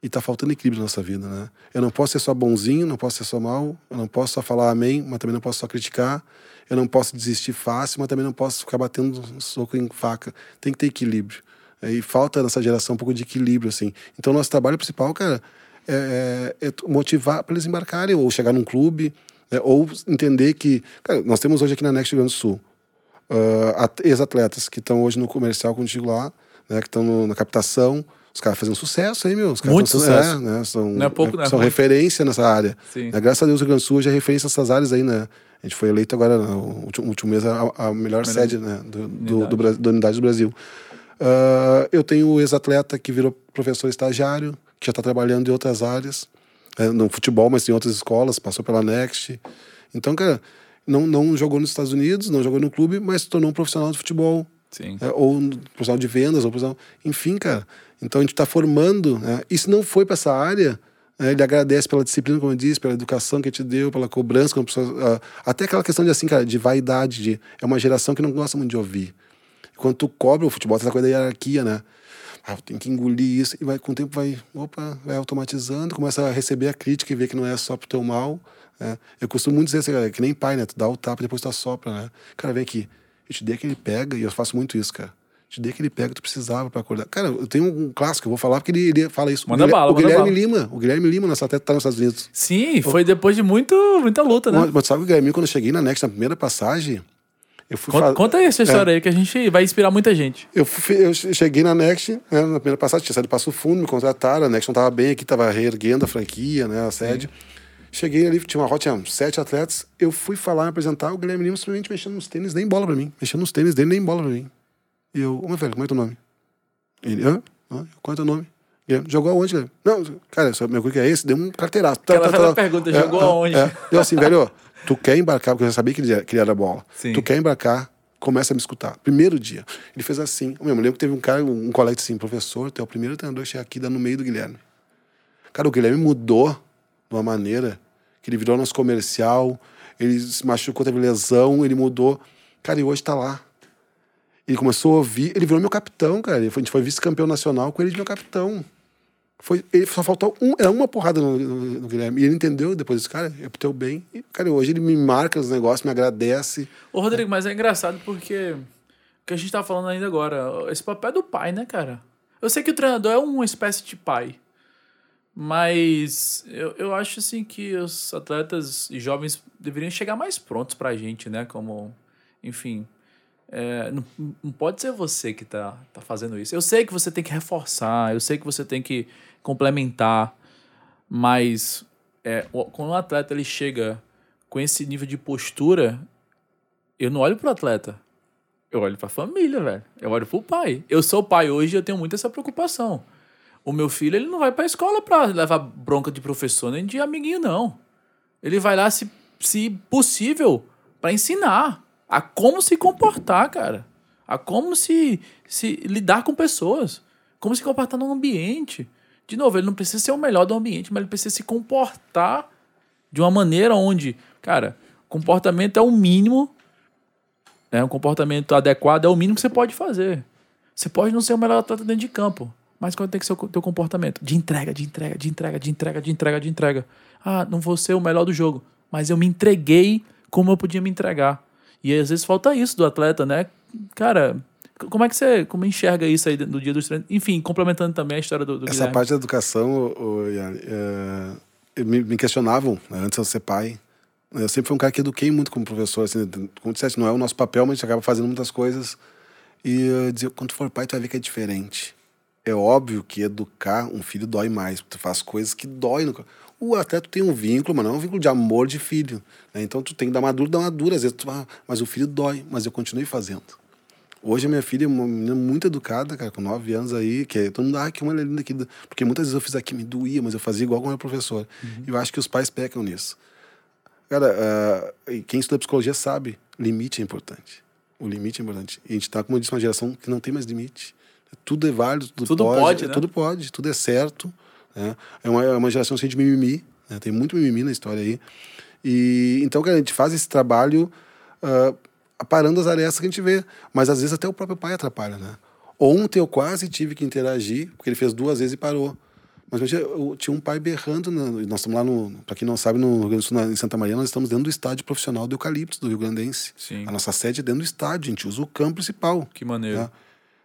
E tá faltando equilíbrio na nossa vida, né? Eu não posso ser só bonzinho, não posso ser só mal, eu não posso só falar amém, mas também não posso só criticar. Eu não posso desistir fácil, mas também não posso ficar batendo soco em faca. Tem que ter equilíbrio. É, E falta nessa geração um pouco de equilíbrio, assim. Então, nosso trabalho principal, cara, é, é motivar para eles embarcarem, ou chegar num clube, né, ou entender que. Cara, nós temos hoje aqui na Next Rio Grande do Sul at- ex-atletas que estão hoje no comercial contigo lá, né, que estão na captação. Os caras fazendo sucesso aí, meu. Os caras Muito tão- sucesso. É, né, são, Não é pouco, não é são referência nessa área. Sim. Né, graças a Deus o Rio Grande do Sul hoje é referência nessas áreas aí, né? A gente foi eleito agora, no último, último mês, a, a melhor sede né, do, do, Unidade. do, da Unidade do Brasil. Ah, eu tenho o ex-atleta que virou professor estagiário, que já está trabalhando em outras áreas, no futebol, mas em outras escolas, passou pela Next. Então, cara, não, não jogou nos Estados Unidos, não jogou no clube, mas se tornou um profissional de futebol, Sim. é, ou um profissional de vendas, ou profissional. Enfim, cara. Então a gente está formando. Né? E se não foi para essa área, né, ele agradece pela disciplina, como eu disse, pela educação que te deu, pela cobrança, como pessoa, ah, até aquela questão de assim, cara, de vaidade. De, é uma geração que não gosta muito de ouvir. Quando tu cobra o futebol, tem essa coisa da hierarquia, né? Ah, tem que engolir isso. E vai, com o tempo vai, opa, vai automatizando, começa a receber a crítica e ver que não é só pro teu mal. Né? Eu costumo muito dizer assim, cara, que nem pai, né? Tu dá o tapa e depois tu assopra, né? Cara, vem aqui. Eu te dei aquele pega, e eu faço muito isso, cara. Te dei aquele pega que tu precisava pra acordar. Cara, eu tenho um clássico, eu vou falar porque ele, ele fala isso. Manda o Guilherme, bala, o Guilherme bala. Lima. O Guilherme Lima, nosso atleta tá nos Estados Unidos. Sim, foi depois de muito, muita luta, né? Mas, mas sabe o Guilherme, quando eu cheguei na Next, na primeira passagem, eu fui Conta, fa- conta aí essa história aí que a gente vai inspirar muita gente. Eu, fui- eu cheguei na Next, né, na primeira passagem, tinha saído do Passo Fundo, me contrataram, a Next não estava bem aqui, estava reerguendo a franquia, né, a sede. Cheguei ali, tinha uma rota, sete atletas, eu fui falar, me apresentar, o Guilherme Lima simplesmente mexendo nos tênis, nem bola pra mim, mexendo nos tênis dele, nem bola pra mim. E eu, ô meu velho, como é teu nome? Ele, hã? Hã? Qual é teu nome? Guilherme, Jogou aonde, Guilherme? Não, cara, meu que é esse? Deu um carteiraço. Tá, Aquela velha pergunta, jogou aonde? Eu assim, velho, tu quer embarcar, porque eu já sabia que ele, que ele era bola. Sim. Tu quer embarcar, começa a me escutar. Primeiro dia. Ele fez assim. Eu me lembro que teve um cara, um colega assim, professor, tu é o primeiro treinador que chega aqui dá no meio do Guilherme. Cara, o Guilherme mudou de uma maneira que ele virou nosso comercial, ele se machucou, teve lesão, ele mudou. Cara, e hoje tá lá. Ele começou a ouvir, ele virou meu capitão, cara. A gente foi vice-campeão nacional com ele de meu capitão. Foi, ele só faltou um, era uma porrada no, no- no Guilherme. E ele entendeu depois disse, cara, é pro teu bem. E, cara, hoje ele me marca os negócios, me agradece. Ô, Rodrigo, mas é engraçado porque o que a gente tá falando ainda agora, esse papel é do pai, né, cara? Eu sei que o treinador é uma espécie de pai, mas eu, eu acho assim que os atletas e jovens deveriam chegar mais prontos pra gente, né? Como, enfim, é, não, não pode ser você que tá, tá fazendo isso. Eu sei que você tem que reforçar, eu sei que você tem que complementar, mas é, quando o atleta ele chega com esse nível de postura, eu não olho pro atleta. Eu olho pra família, velho. Eu olho pro pai. Eu sou pai hoje e eu tenho muito essa preocupação. O meu filho, ele não vai pra escola pra levar bronca de professor nem de amiguinho, não. Ele vai lá, se, se possível, pra ensinar a como se comportar, cara. A como se, se lidar com pessoas. Como se comportar num ambiente. De novo, ele não precisa ser o melhor do ambiente, mas ele precisa se comportar de uma maneira onde, cara, comportamento é o mínimo, né? Um comportamento adequado é o mínimo que você pode fazer. Você pode não ser o melhor atleta dentro de campo, mas qual tem que ser o teu comportamento? De entrega, de entrega, de entrega, de entrega, de entrega, de entrega. Ah, não vou ser o melhor do jogo, mas eu me entreguei como eu podia me entregar. E às vezes falta isso do atleta, né? Cara, como é que você como enxerga isso aí no dia dos treinos? Enfim, complementando também a história do, do Essa Guilherme. parte da educação, ô, Yanni, é, me, me questionavam né, antes de eu ser pai. Eu sempre fui um cara que eduquei muito como professor. Assim, como disseste, não é o nosso papel, mas a gente acaba fazendo muitas coisas. E eu dizia, quando tu for pai, tu vai ver que é diferente. É óbvio que educar um filho dói mais, tu faz coisas que dói. No... O atleta tem um vínculo, mas não é um vínculo de amor de filho. né? Então tu tem que dar uma dura, dar uma dura. Às vezes tu, ah, mas o filho dói, mas eu continuei fazendo. Hoje a minha filha é uma menina muito educada, cara, com nove anos aí, que é, todo mundo, ah, que uma linda aqui. Porque muitas vezes eu fiz aqui, me doía, mas eu fazia igual com o meu professor. E eu acho que os pais pecam nisso. Cara, e quem estuda psicologia sabe, limite é importante. O limite é importante. E a gente está, como eu disse, uma geração que não tem mais limite. Tudo é válido, tudo, Tudo pode. pode, né? Tudo pode, tudo é certo. Né? É, uma, é uma geração cheia de mimimi. Né? Tem muito mimimi na história aí. E então, cara, a gente faz esse trabalho uh, parando as arestas que a gente vê. Mas às vezes até o próprio pai atrapalha, né? Ontem eu quase tive que interagir, porque ele fez duas vezes e parou. Mas eu, eu tinha um pai berrando. Né? Nós estamos lá no. Para quem não sabe, no Rio Grande do Sul, em Santa Maria, nós estamos dentro do estádio profissional do Eucalipto, do Rio Grandense. Sim. A nossa sede é dentro do estádio, a gente usa o campo principal. Que maneiro. Né?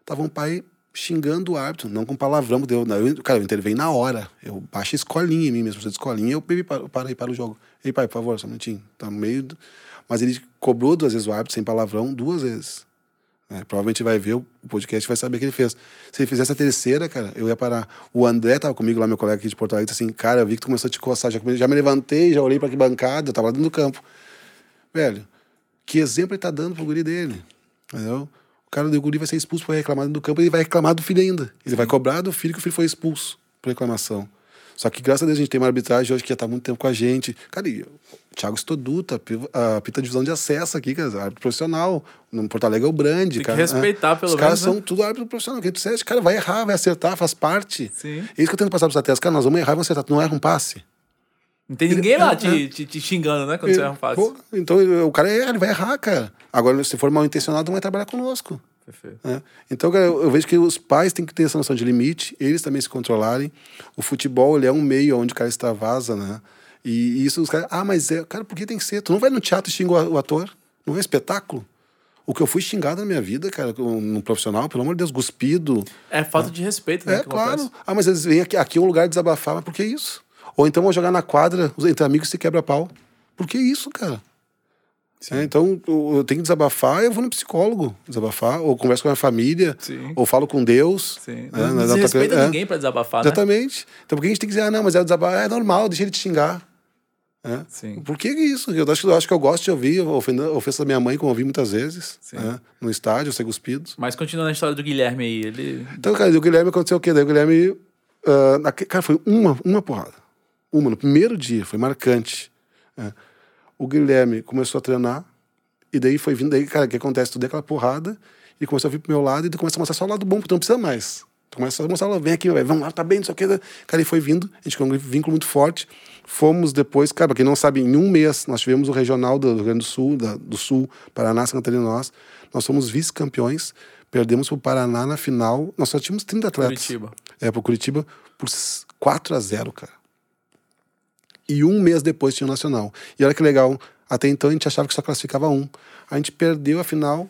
Tava um pai xingando o árbitro, não com palavrão. Deu, eu, cara, eu intervenho na hora. Eu baixo a escolinha em mim mesmo. Se escolinha, eu parei para o jogo. Ei, pai, por favor, só um minutinho. Tá no meio. Do... Mas ele cobrou duas vezes o árbitro, sem palavrão, duas vezes. É, provavelmente vai ver o podcast vai saber o que ele fez. Se ele fizesse a terceira, cara, eu ia parar. O André tava comigo lá, meu colega aqui de Porto Alegre, assim, cara, eu vi que tu começou a te coçar. Já, já me levantei, já olhei para que bancada, eu tava lá dentro do campo. Velho, que exemplo ele tá dando pro guri dele? Entendeu? O cara do guri vai ser expulso por reclamar do campo, ele vai reclamar do filho ainda. Ele vai cobrar do filho que o filho foi expulso por reclamação. Só que graças a Deus a gente tem uma arbitragem hoje que já está muito tempo com a gente. Cara, e o Thiago Estoduta, a pita divisão de acesso aqui, cara, árbitro profissional. No Porto Alegre é o Brand. Tem cara, que respeitar, é. pelo Os menos. Os caras né? são tudo árbitro profissional. Quem tu disseste, cara, vai errar, vai acertar, faz parte. Sim. É isso que eu tento passar para os atletas. Cara, nós vamos errar e vamos acertar. Tu não erra um passe. Não tem ninguém lá te, te, te, xingando, né? Quando ele, você erra um passe. Pô, então o cara erra, ele vai errar, cara. Agora, se for mal intencionado, não vai trabalhar conosco. Perfeito. É. Então, cara, eu vejo que os pais têm que ter essa noção de limite, eles também se controlarem. O futebol ele é um meio onde o cara extravasa, né? E isso os caras. Ah, mas é. Cara, por que tem que ser? Tu não vai no teatro e xinga o ator? Não é espetáculo? O que eu fui xingado na minha vida, cara, no profissional, pelo amor de Deus, cuspido. É falta de respeito, né? É, claro. Acontece. Ah, mas eles vêm aqui, aqui é um lugar de desabafar, mas por que isso? Ou então vou jogar na quadra, entre amigos se quebra pau. Por que isso, cara? É, então, eu tenho que desabafar, eu vou no psicólogo desabafar, ou converso com a minha família, Sim. ou falo com Deus. Sim. Né? Não, não respeita é. ninguém para desabafar, Exatamente. Né? Então, por que a gente tem que dizer, ah, não, mas é desabafar, é normal, deixa ele te xingar. É? Sim. Por que isso? Eu acho, eu acho que eu gosto de ouvir ofensa da minha mãe, como eu ouvi muitas vezes, né? no estádio, ser cuspido. Mas continuando a história do Guilherme aí, ele... Então, cara, o Guilherme aconteceu o quê? Daí o Guilherme, uh, cara, foi uma, uma porrada. Uma, no primeiro dia, foi marcante. É. O Guilherme começou a treinar, e daí foi vindo, daí, cara, o que acontece? Tu deu aquela porrada, e começou a vir pro meu lado, e tu começa a mostrar só o lado bom, porque tu não precisa mais. Tu começa a mostrar, vem aqui, vamos lá, tá bem, não sei o que. Cara, ele foi vindo, a gente criou um vínculo muito forte. Fomos depois, cara, pra quem não sabe, em um mês nós tivemos o regional do Rio Grande do Sul, da, do Sul, Paraná, Santa Catarina, nós. Nós fomos vice-campeões, perdemos pro Paraná na final. Nós só tínhamos 30 atletas. Curitiba. É, pro Curitiba, por 4 a 0 cara. E um mês depois tinha o Nacional. E olha que legal, até então a gente achava que só classificava um. A gente perdeu a final,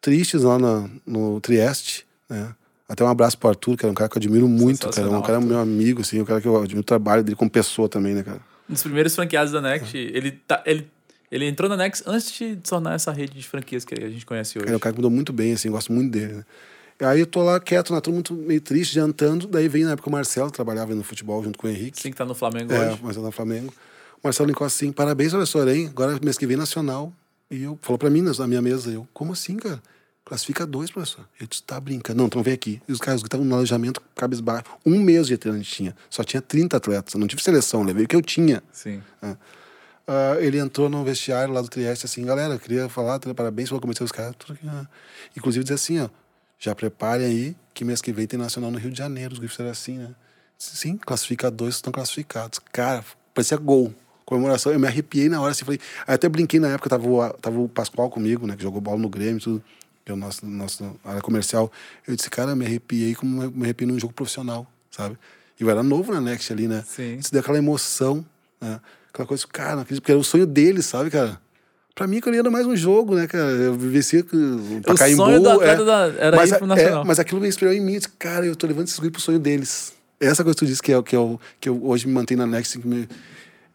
tristes lá no, no Trieste, né? Até um abraço pro Arthur, que era um cara que eu admiro muito, cara. Um cara meu amigo, assim, um cara que eu admiro o trabalho dele como pessoa também, né, cara? Um dos primeiros franqueados da Next, ele, tá, ele, ele entrou na Next antes de tornar essa rede de franquias que a gente conhece hoje. É um cara que mudou muito bem, assim, gosto muito dele, né? Aí eu tô lá quieto, na turma, muito meio triste, jantando. Daí veio na época o Marcelo, trabalhava no futebol junto com o Henrique. Sim, que tá no Flamengo é, hoje. Marcelo no Flamengo. O Marcelo encosta assim, parabéns, professor, hein? Agora mês que vem nacional. E eu, falou pra mim na minha mesa, eu, como assim, cara? Classifica dois, professor. Eu disse, tá brincando. Não, então vem aqui. E os caras que estavam no alojamento, cabisbaixo. Um mês de treino a gente tinha. Só tinha 30 atletas. Eu não tive seleção, levei o que eu tinha. Sim. É. Uh, ele entrou no vestiário lá do Trieste, assim, galera, eu queria falar, parabéns pelo comecei os caras. Tudo aqui, uh. Inclusive dizer assim, ó, já preparem aí que mês que vem tem Nacional no Rio de Janeiro. Os grifos eram assim, né? Sim, classifica dois, estão classificados. Cara, parecia gol. Comemoração, eu me arrepiei na hora, assim, falei. Aí até brinquei na época, tava o, tava o Pascoal comigo, né? Que jogou bola no Grêmio e tudo, que é o nosso, nosso área comercial. Eu disse, cara, me arrepiei como me arrepiei num jogo profissional, sabe? E eu era novo na Next ali, né? Sim. Isso deu aquela emoção, né? Aquela coisa, cara, porque era o sonho deles, sabe, cara? Pra mim, aquilo era mais um jogo, né, cara? Eu vivencia o sonho do atleta é, da, era mas, ir pro Nacional. É, mas aquilo me inspirou em mim. Eu disse, cara, eu tô levando esses grupos pro sonho deles. Essa coisa que tu disse que, é, que, é, que eu hoje me mantenho na Next. Que me,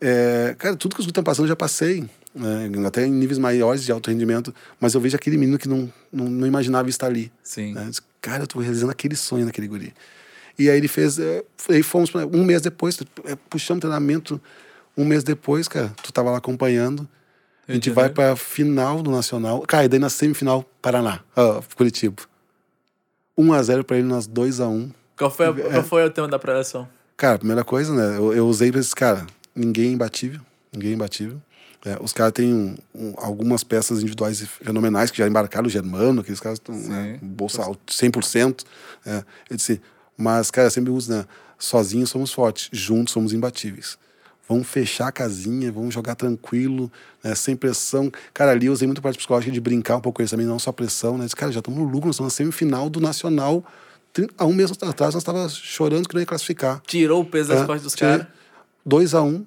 é, cara, tudo que os estão passando eu já passei. Né? Até em níveis maiores de alto rendimento. Mas eu vejo aquele menino que não, não, não imaginava estar ali. Sim. Né? Eu disse, cara, eu tô realizando aquele sonho naquele guri. E aí ele fez... É, aí fomos... Um mês depois, é, puxamos treinamento... Um mês depois, cara, tu tava lá acompanhando. A gente vai pra final do Nacional. Cara, e daí na semifinal, Paraná, uh, Curitiba. 1x0 pra ele nós 2x1. Qual foi, a, é. qual foi o tema da preleção? Cara, primeira coisa, né? Eu, eu usei pra esses cara, ninguém é imbatível. Ninguém é imbatível. É, os caras têm um, um, algumas peças individuais fenomenais que já embarcaram o Germano, aqueles caras estão né, bolsa alto, 100%. É, eu disse, mas, cara, eu sempre uso, né? Sozinhos somos fortes, juntos somos imbatíveis. Vamos fechar a casinha, vamos jogar tranquilo, né, sem pressão. Cara, ali eu usei muito a parte psicológica de brincar um pouco com eles também, não só pressão, né? Disse, cara, já estamos no lucro, nós estamos na semifinal do Nacional. Há um mês atrás nós estávamos chorando que não ia classificar. Tirou o peso das É, costas dos caras. 2 a 1 um,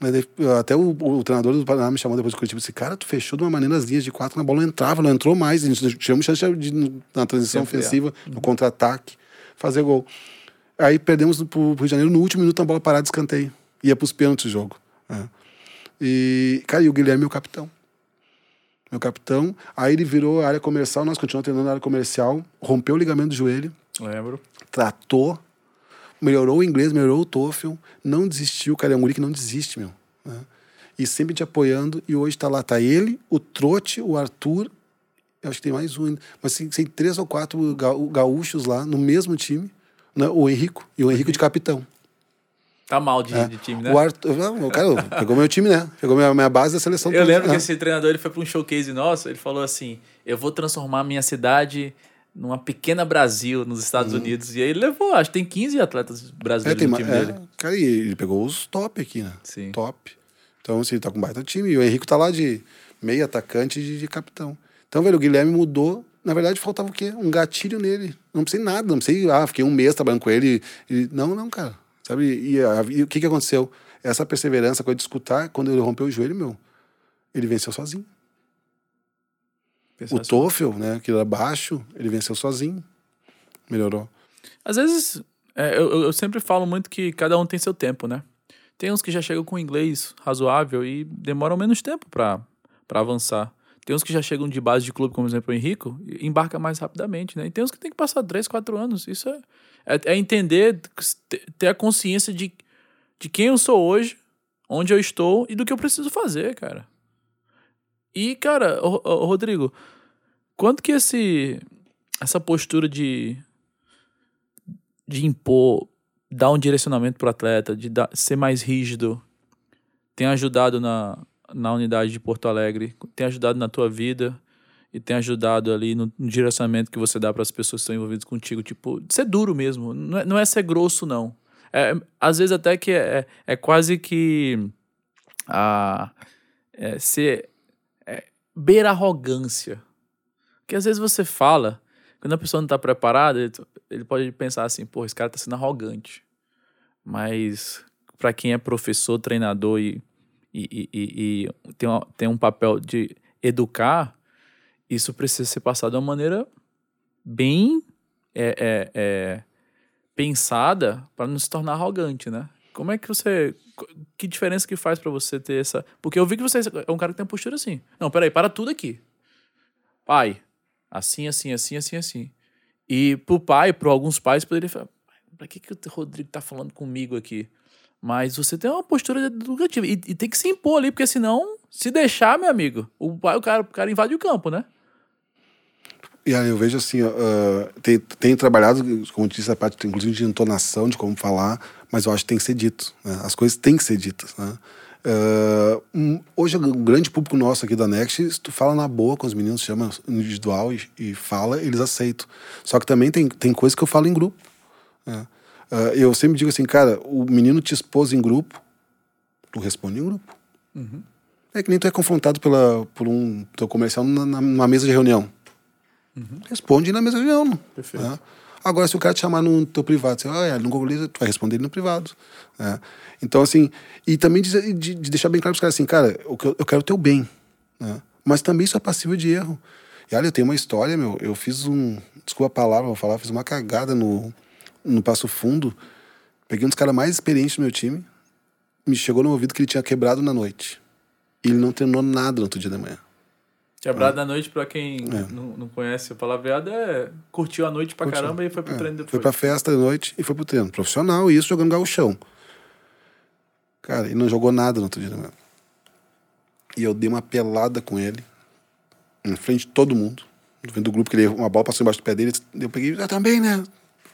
né, Até o, o treinador do Paraná me chamou depois do Curitiba e disse: Cara, tu fechou de uma maneira as linhas de quatro, a bola não entrava, não entrou mais. A gente tivemos chance de, na transição Sempre é. ofensiva, no contra-ataque, fazer gol. Aí perdemos pro Rio de Janeiro no último minuto, a bola parada escanteio. Ia pros pênaltis o jogo. né. E, cara, e o Guilherme é meu capitão. Meu capitão. Aí ele virou a área comercial, nós continuamos treinando na área comercial, rompeu o ligamento do joelho Lembro. tratou, melhorou o inglês, melhorou o TOEFL, não desistiu, cara, é um guri que não desiste, meu. né? E sempre te apoiando, e hoje tá lá, tá ele, o Trote, o Arthur, eu acho que tem mais um ainda, mas tem, tem três ou quatro ga- gaúchos lá, no mesmo time, né? o Henrico, e o Henrico de capitão. Tá mal de, É. de time, né? O Arthur, não, cara pegou meu time, né? Pegou minha, minha base da seleção. Eu lembro né? que esse treinador ele foi para um showcase nosso, ele falou assim: "Eu vou transformar a minha cidade numa pequena Brasil nos Estados Unidos". E aí ele levou, acho que tem 15 atletas Uhum. É, brasileiros tem no time é, dele. cara, e ele pegou os top aqui, né? Sim. Top. Então, assim, ele tá com um baita time. E o Henrico tá lá de meio atacante de, de capitão. Então, velho, o Guilherme mudou. Na verdade, faltava o quê? Um gatilho nele. Não precisei nada, não precisei, ah, fiquei um mês trabalhando com ele. E, não, não, cara. Sabe? E, a- e o que que aconteceu? Essa perseverança, coisa de escutar, quando ele rompeu o joelho, meu, ele venceu sozinho. Pensou O assim. TOEFL, né, que era baixo, ele venceu sozinho. Melhorou. Às vezes, é, eu, eu- sempre falo muito que cada um tem seu tempo, né? Tem uns que já chegam com inglês razoável e demoram menos tempo pra avançar. Tem uns que já chegam de base de clube, como exemplo o Henrico, e embarca mais rapidamente, né? E tem uns que tem que passar 3, 4 anos. Isso é, é, é entender, ter- a consciência de, de quem eu sou hoje, onde eu estou e do que eu preciso fazer, cara. E, cara, ô- ô, Rodrigo, quanto que esse essa postura de de impor, dar um direcionamento pro atleta, de dar, ser mais rígido, tem ajudado na, na unidade de Porto Alegre, tem ajudado na tua vida e tem ajudado ali no, direcionamento que você dá para as pessoas que estão envolvidas contigo, tipo, ser duro mesmo, não é, não é ser grosso não. É, às vezes até que é, é quase que a é, ser é, beira arrogância. Porque às vezes você fala, quando a pessoa não tá preparada, ele, ele pode pensar assim, pô, esse cara tá sendo arrogante. Mas para quem é professor, treinador e, e, e- e- tem, uma- tem um papel de educar, isso precisa ser passado de uma maneira bem é, é, é, pensada para não se tornar arrogante, né? Como é que você. Que diferença que faz para você ter essa. Porque eu vi que você é um cara que tem uma postura assim. Não, peraí, para tudo aqui. Pai, assim, assim, assim, assim, assim. E pro pai, para alguns pais, poderia falar: pra que, que o Rodrigo tá falando comigo aqui? Mas você tem uma postura educativa. E, e tem que se impor ali, porque senão, se deixar, meu amigo, o, pai, o, cara, o cara invade o campo, né? E aí eu vejo assim, ah, tem, tem trabalhado, como disse, a parte inclusive de entonação, de como falar, mas eu acho que tem que ser dito. né? As coisas têm que ser ditas. Né? Ah, um, hoje, o grande público nosso aqui da Next, se tu fala na boa com os meninos, chama individual e, e fala, eles aceitam. Só que também tem, tem coisas que eu falo em grupo. né? Ah, eu sempre digo assim, cara, o menino te expôs em grupo, tu responde em grupo. É que nem tu é confrontado pela, por um teu comercial na, na- numa mesa de reunião. Responde na mesa de reunião. Uhum. Perfeito. né? Agora, se o cara te chamar no teu privado, você ah, no Google, tu vai responder ele no privado. né? Então, assim, e também de, de- de deixar bem claro para os caras assim, cara, eu, eu quero o teu bem. né? Mas também isso é passível de erro. E olha, eu tenho uma história, meu, eu fiz um, desculpa a palavra, vou falar, fiz uma cagada no, no Passo Fundo. Peguei um dos caras mais experientes do meu time, me chegou no ouvido que ele tinha quebrado na noite. E ele não treinou nada no outro dia da manhã. Quebrado da noite, pra quem É. não, não conhece o palavreado, é curtiu a noite pra Curtiu. caramba e foi pro É, treino depois. Foi pra festa de noite e foi pro treino. Profissional, e isso jogando gauchão. Cara, ele não jogou nada no outro dia manhã. E eu dei uma pelada com ele, em frente de todo mundo. Vendo do grupo, que ele, uma bola passou embaixo do pé dele. Eu peguei, ah, também, né?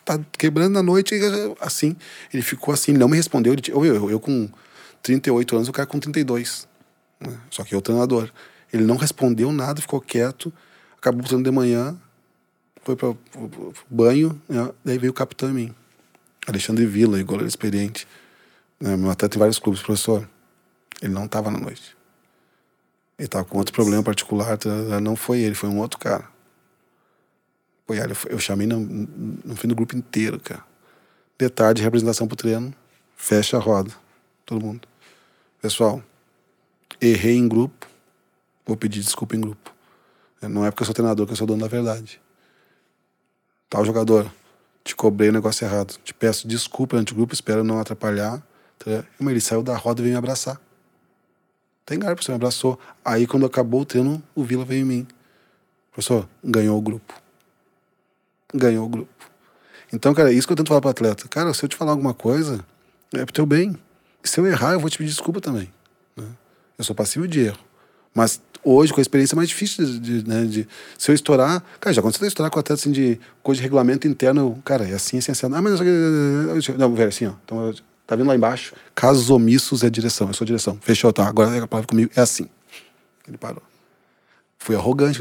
Tá quebrando na noite, assim. Ele ficou assim, ele não me respondeu. Ele, eu, eu, eu com 38 anos, o cara com 32. né? Só que eu treinador. Ele não respondeu nada, ficou quieto. Acabou o treino de manhã, foi para banho, né? daí veio o capitão em mim. Alexandre Vila, goleiro experiente. Né, meu atleta tem vários clubes, professor. Ele não estava na noite. Ele estava com outro problema particular, tá, não foi ele, foi um outro cara. Pô, eu chamei no, no fim do grupo inteiro, cara. Detalhe, representação pro treino, fecha a roda, todo mundo. Pessoal, errei em grupo, vou pedir desculpa em grupo. Não é porque eu sou treinador que eu sou dono da verdade. Tal jogador, te cobrei o negócio errado. Te peço desculpa ante o grupo, espero não atrapalhar. Tá? Mas ele saiu da roda e veio me abraçar. Tem cara, professor, me abraçou. Aí, quando acabou o treino, o Vila veio em mim. Professor, ganhou o grupo. Ganhou o grupo. Então, cara, é isso que eu tento falar para atleta. Cara, se eu te falar alguma coisa, é pro teu bem. E se eu errar, eu vou te pedir desculpa também. Né? Eu sou passivo de erro. Mas hoje, com a experiência, é mais difícil de, de, né, de, Se eu estourar. Cara, já aconteceu de estourar com atleta assim de coisa de regulamento interno. Cara, é assim, assim, assim. Ah, mas. Não, velho, assim, ó. Então, tá vendo lá embaixo? Casos omissos é direção. Eu sou direção. Fechou, tá. Agora a palavra comigo é assim. Ele parou. Fui arrogante,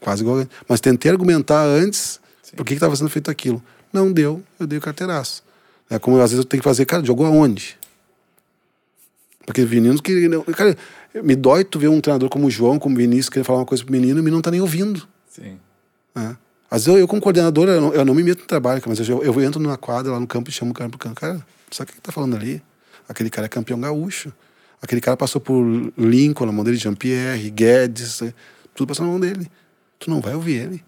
quase arrogante. Mas tentei argumentar antes Sim. por que estava sendo feito aquilo. Não deu, eu dei o carteiraço. É como às vezes eu tenho que fazer, cara, jogou aonde? Porque meninos que. Cara, me dói tu ver um treinador como o João, como o Vinícius, querer falar uma coisa pro menino e o menino não tá nem ouvindo. Sim. É. Às vezes eu, eu como coordenador, eu não, eu não, me meto no trabalho, mas eu, eu entro numa quadra lá no campo e chamo o cara pro campo. Cara, sabe o que, que tá falando ali? Aquele cara é campeão gaúcho. Aquele cara passou por Lincoln, na mão dele, Jean-Pierre, Guedes, é, tudo passou na mão dele. Tu não vai ouvir ele.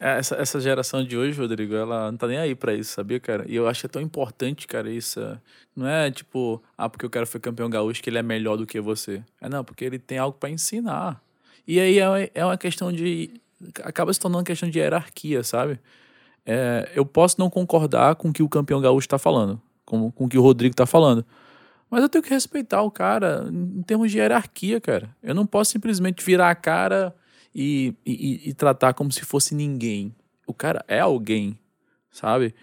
É, essa, essa geração de hoje, Rodrigo, ela não tá nem aí para isso, sabia, cara? E eu acho que é tão importante, cara, isso. É, não é tipo, ah, porque o cara foi campeão gaúcho que ele é melhor do que você. É não, porque ele tem algo para ensinar. E aí é, é uma questão de. Acaba se tornando uma questão de hierarquia, sabe? É, eu posso não concordar com o que o campeão gaúcho tá falando, com, com o que o Rodrigo tá falando. Mas eu tenho que respeitar o cara em termos de hierarquia, cara. Eu não posso simplesmente virar a cara e, e, e tratar como se fosse ninguém. O cara é alguém, sabe?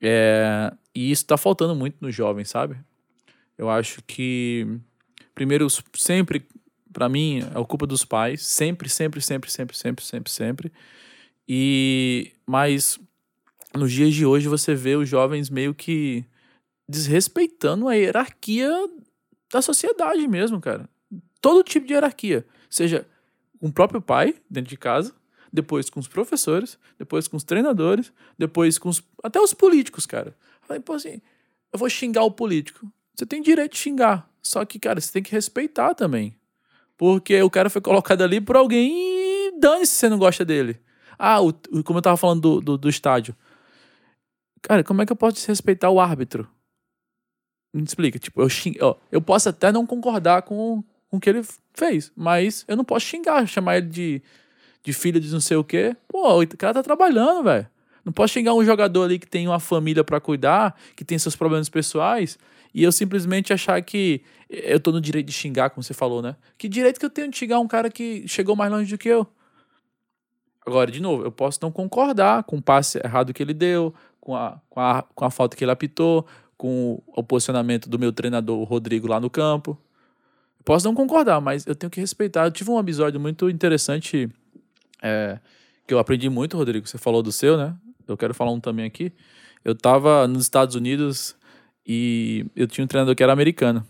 É, e isso tá faltando muito nos jovens, sabe? Eu acho que, primeiro, sempre, para mim, é culpa dos pais. Sempre, sempre, sempre, sempre, sempre, sempre, sempre. E, mas, nos dias de hoje, você vê os jovens meio que desrespeitando a hierarquia da sociedade mesmo, cara. Todo tipo de hierarquia. Seja com o próprio pai dentro de casa, depois com os professores, depois com os treinadores, depois com os, até os políticos, cara. Falei, pô, assim, eu vou xingar o político. Você tem direito de xingar. Só que, cara, você tem que respeitar também. Porque o cara foi colocado ali por alguém e dane-se se você não gosta dele. Ah, o, como eu tava falando do, do, do, estádio. Cara, como é que eu posso desrespeitar o árbitro? Me explica. Tipo, eu, xing... Ó, eu posso até não concordar com, com o que ele fez. Mas eu não posso xingar, chamar ele de, de filho de não sei o quê. Pô, o cara tá trabalhando, velho. Não posso xingar um jogador ali que tem uma família para cuidar, que tem seus problemas pessoais, e eu simplesmente achar que eu tô no direito de xingar, como você falou, né? Que direito que eu tenho de xingar um cara que chegou mais longe do que eu? Agora, de novo, eu posso não concordar com o passe errado que ele deu, com a, com a, com a falta que ele apitou, com o posicionamento do meu treinador Rodrigo lá no campo. Posso não concordar, mas eu tenho que respeitar. Eu tive um episódio muito interessante é, que eu aprendi muito, Rodrigo. Você falou do seu, né? Eu quero falar um também aqui. Eu tava nos Estados Unidos e eu tinha um treinador que era americano.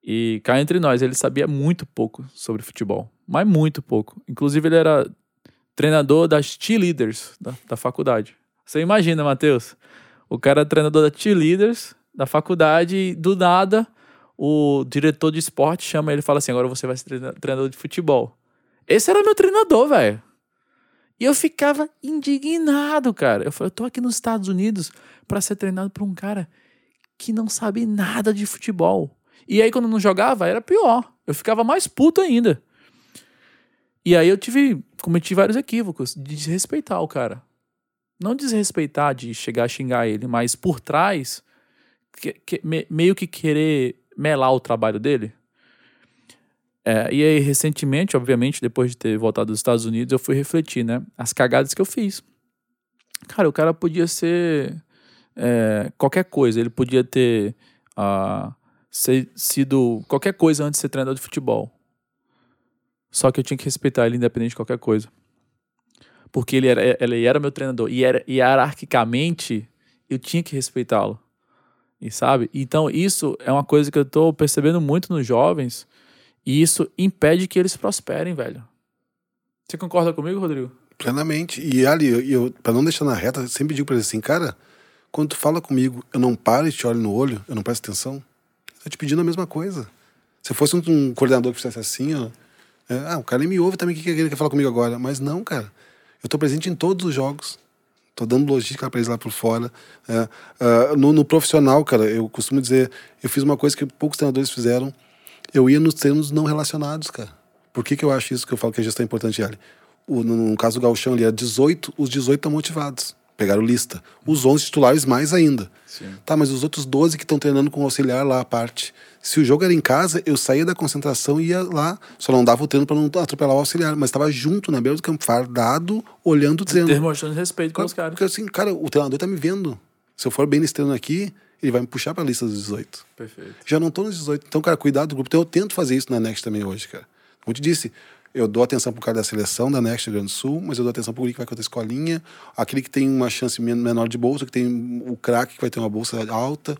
E cá entre nós, ele sabia muito pouco sobre futebol, mas muito pouco. Inclusive, ele era treinador das cheerleaders da, da faculdade. Você imagina, Matheus? O cara é treinador da cheerleaders da faculdade e do nada o diretor de esporte chama ele e fala assim: agora você vai ser treinador de futebol. Esse era meu treinador, velho. E eu ficava indignado, cara. Eu falei: eu tô aqui nos Estados Unidos para ser treinado por um cara que não sabe nada de futebol. E aí, quando não jogava, era pior. Eu ficava mais puto ainda. E aí eu tive, cometi vários equívocos de desrespeitar o cara. Não desrespeitar de chegar a xingar ele, mas por trás, que, que, me, meio que querer melar o trabalho dele. É, e aí, recentemente, obviamente, depois de ter voltado dos Estados Unidos, eu fui refletir, né? As cagadas que eu fiz. Cara, o cara podia ser é, qualquer coisa. Ele podia ter uh, ser, sido qualquer coisa antes de ser treinador de futebol. Só que eu tinha que respeitar ele independente de qualquer coisa. Porque ele era, ele era meu treinador. E era, hierarquicamente, eu tinha que respeitá-lo. E sabe? Então, isso é uma coisa que eu tô percebendo muito nos jovens. E isso impede que eles prosperem, velho. Você concorda comigo, Rodrigo? Plenamente. E ali, eu, eu para não deixar na reta, sempre digo para ele assim, cara, quando tu fala comigo, eu não paro e te olho no olho, eu não presto atenção, eu te pedindo a mesma coisa. Se fosse um, um coordenador que fizesse assim, ó, é, ah, o cara nem me ouve também, o que, que ele quer falar comigo agora? Mas não, cara. Eu tô presente em todos os jogos. Tô dando logística para eles lá por fora. É, no, no, profissional, cara, eu costumo dizer, eu fiz uma coisa que poucos treinadores fizeram. Eu ia nos treinos não relacionados, cara. Por que, que eu acho isso que eu falo que a gestão é importante, Ali? O, no, no, caso do Galchão ali, era 18, os 18 estão motivados. Pegaram lista. Os 11 titulares mais ainda. Sim. Tá, mas os outros 12 que estão treinando com o auxiliar lá à parte. Se o jogo era em casa, eu saía da concentração e ia lá. Só não dava o treino para não atropelar o auxiliar. Mas estava junto na beira do campo, fardado, olhando o treino. Demonstrando respeito com os caras. Porque assim, cara, o treinador tá me vendo. Se eu for bem nesse treino aqui, ele vai me puxar para a lista dos 18. Perfeito. Já não tô nos 18. Então, cara, cuidado do grupo. Então, eu tento fazer isso na Next também hoje, cara. Como eu te disse, eu dou atenção pro cara da seleção da Next Rio Grande do Sul, mas eu dou atenção pro guri que vai com a escolinha, aquele que tem uma chance menor de bolsa, que tem o craque que vai ter uma bolsa alta.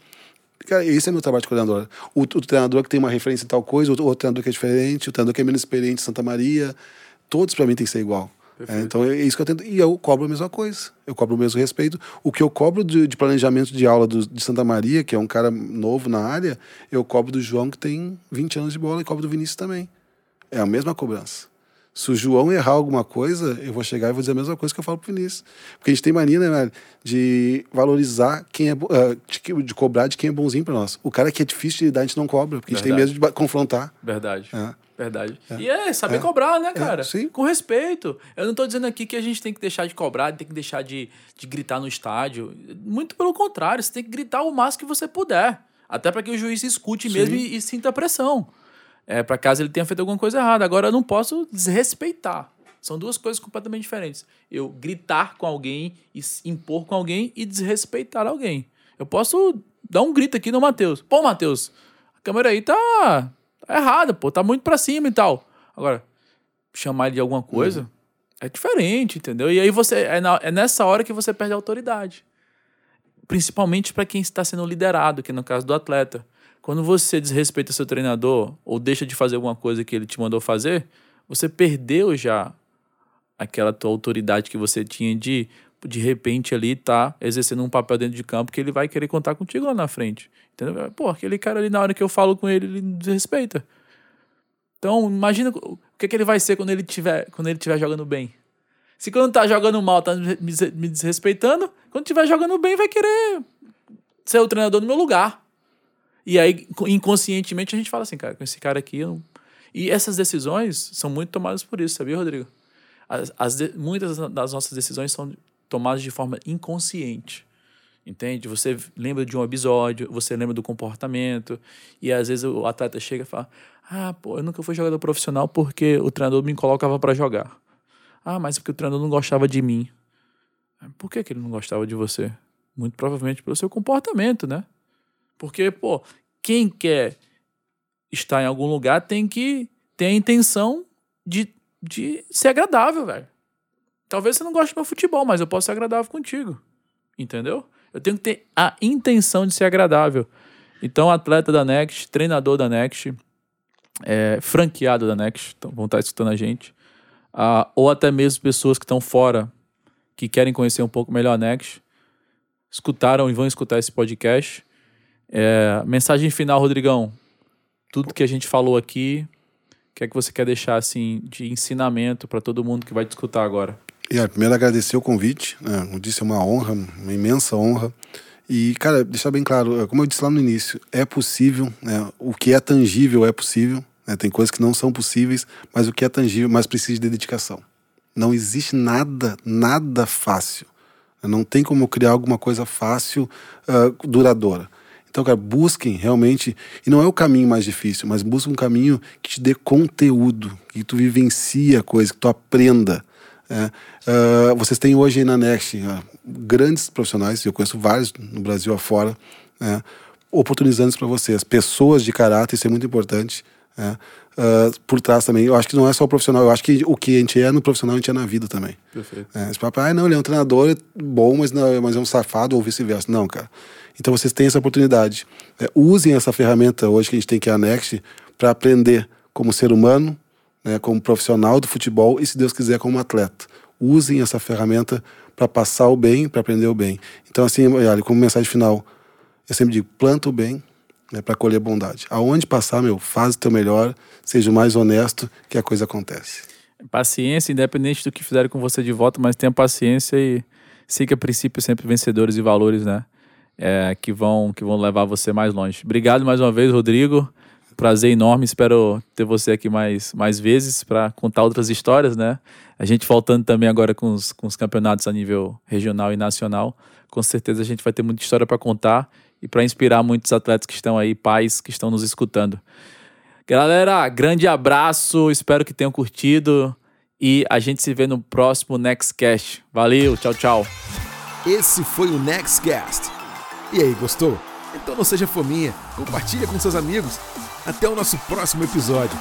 Cara, esse é meu trabalho de coordenador. O, o treinador que tem uma referência em tal coisa, o, o treinador que é diferente, o treinador que é menos experiente em Santa Maria, todos para mim tem que ser igual. É, então é isso que eu tento. E eu cobro a mesma coisa. Eu cobro o mesmo respeito. O que eu cobro de, de planejamento de aula do, de Santa Maria, que é um cara novo na área, eu cobro do João, que tem 20 anos de bola, e cobro do Vinícius também. É a mesma cobrança. Se o João errar alguma coisa, eu vou chegar e vou dizer a mesma coisa que eu falo pro Vinícius. Porque a gente tem mania, né, velho, de valorizar quem é. Uh, de, cobrar de quem é bonzinho para nós. O cara que é difícil de lidar, a gente não cobra, porque Verdade. a gente tem medo de confrontar. Verdade. É. Verdade. É. E é saber é. cobrar, né, é, cara? Sim. Com respeito. Eu não tô dizendo aqui que a gente tem que deixar de cobrar, tem que deixar de, de gritar no estádio. Muito pelo contrário, você tem que gritar o máximo que você puder. Até para que o juiz escute sim. mesmo e, e sinta a pressão é, para caso ele tenha feito alguma coisa errada. Agora, eu não posso desrespeitar. São duas coisas completamente diferentes. Eu gritar com alguém, impor com alguém e desrespeitar alguém. Eu posso dar um grito aqui no Matheus. Pô, Matheus, a câmera aí tá, tá errada, pô, tá muito pra cima e tal. Agora, chamar ele de alguma coisa uhum. é diferente, entendeu? E aí você é, na, é nessa hora que você perde a autoridade. Principalmente para quem está sendo liderado, que no caso do atleta. Quando você desrespeita seu treinador ou deixa de fazer alguma coisa que ele te mandou fazer, você perdeu já aquela tua autoridade que você tinha de de repente ali tá exercendo um papel dentro de campo que ele vai querer contar contigo lá na frente. Entendeu? Pô, aquele cara ali na hora que eu falo com ele, ele desrespeita. Então, imagina o que, que ele vai ser quando ele tiver, quando ele tiver jogando bem. Se quando tá jogando mal, tá me desrespeitando, quando tiver jogando bem, vai querer ser o treinador no meu lugar. E aí, inconscientemente, a gente fala assim, cara, com esse cara aqui. Eu. E essas decisões são muito tomadas por isso, sabia, Rodrigo? As, as de... Muitas das nossas decisões são tomadas de forma inconsciente. Entende? Você lembra de um episódio, você lembra do comportamento, e às vezes o atleta chega e fala: Ah, pô, eu nunca fui jogador profissional porque o treinador me colocava para jogar. Ah, mas porque o treinador não gostava de mim. Por que, que ele não gostava de você? Muito provavelmente pelo seu comportamento, né? Porque, pô, quem quer estar em algum lugar tem que ter a intenção de, de ser agradável, velho. Talvez você não goste do meu futebol, mas eu posso ser agradável contigo. Entendeu? Eu tenho que ter a intenção de ser agradável. Então, atleta da Next, treinador da Next, é, franqueado da Next, então vão estar escutando a gente, uh, ou até mesmo pessoas que estão fora, que querem conhecer um pouco melhor a Next, escutaram e vão escutar esse podcast. É, mensagem final, Rodrigão. Tudo que a gente falou aqui, o que é que você quer deixar assim de ensinamento para todo mundo que vai te escutar agora? Primeiro agradecer o convite, né? como disse, é uma honra, uma imensa honra. E, cara, deixar bem claro, é, como eu disse lá no início, é possível, né? o que é tangível é possível, né? tem coisas que não são possíveis, mas o que é tangível, mas precisa de dedicação. Não existe nada, nada fácil. Não tem como criar alguma coisa fácil, uh, duradoura. Então, cara, busquem realmente, e não é o caminho mais difícil, mas busquem um caminho que te dê conteúdo, que tu vivencie a coisa, que tu aprenda. É, uh, vocês têm hoje aí na Next uh, grandes profissionais, eu conheço vários no Brasil afora, é, oportunizantes para vocês, pessoas de caráter, isso é muito importante. É, uh, por trás também, eu acho que não é só o profissional, eu acho que o que a gente é no profissional, a gente é na vida também. Perfeito. É, esse papo, ah, não, ele é um treinador bom, mas, não, mas é um safado ou vice-versa. Não, cara Então vocês têm essa oportunidade. É, usem essa ferramenta hoje que a gente tem que é a Next para aprender como ser humano, né, como profissional do futebol e, se Deus quiser, como atleta. Usem essa ferramenta para passar o bem, para aprender o bem. Então, assim, olha, como mensagem final, eu sempre digo: planta o bem né, para colher bondade. Aonde passar, meu, faz o teu melhor, seja o mais honesto que a coisa acontece. Paciência, independente do que fizerem com você de volta, mas tenha paciência e siga princípios sempre vencedores e valores, né? É, que vão que vão levar você mais longe. Obrigado mais uma vez, Rodrigo. Prazer enorme. Espero ter você aqui mais, mais vezes para contar outras histórias, né? A gente voltando também agora com os, com os campeonatos a nível regional e nacional. Com certeza a gente vai ter muita história para contar e para inspirar muitos atletas que estão aí, pais que estão nos escutando. Galera, grande abraço. Espero que tenham curtido. E a gente se vê no próximo Nextcast. Valeu, tchau, tchau. Esse foi o Nextcast. E aí, gostou? Então não seja fominha, compartilha com seus amigos. Até o nosso próximo episódio.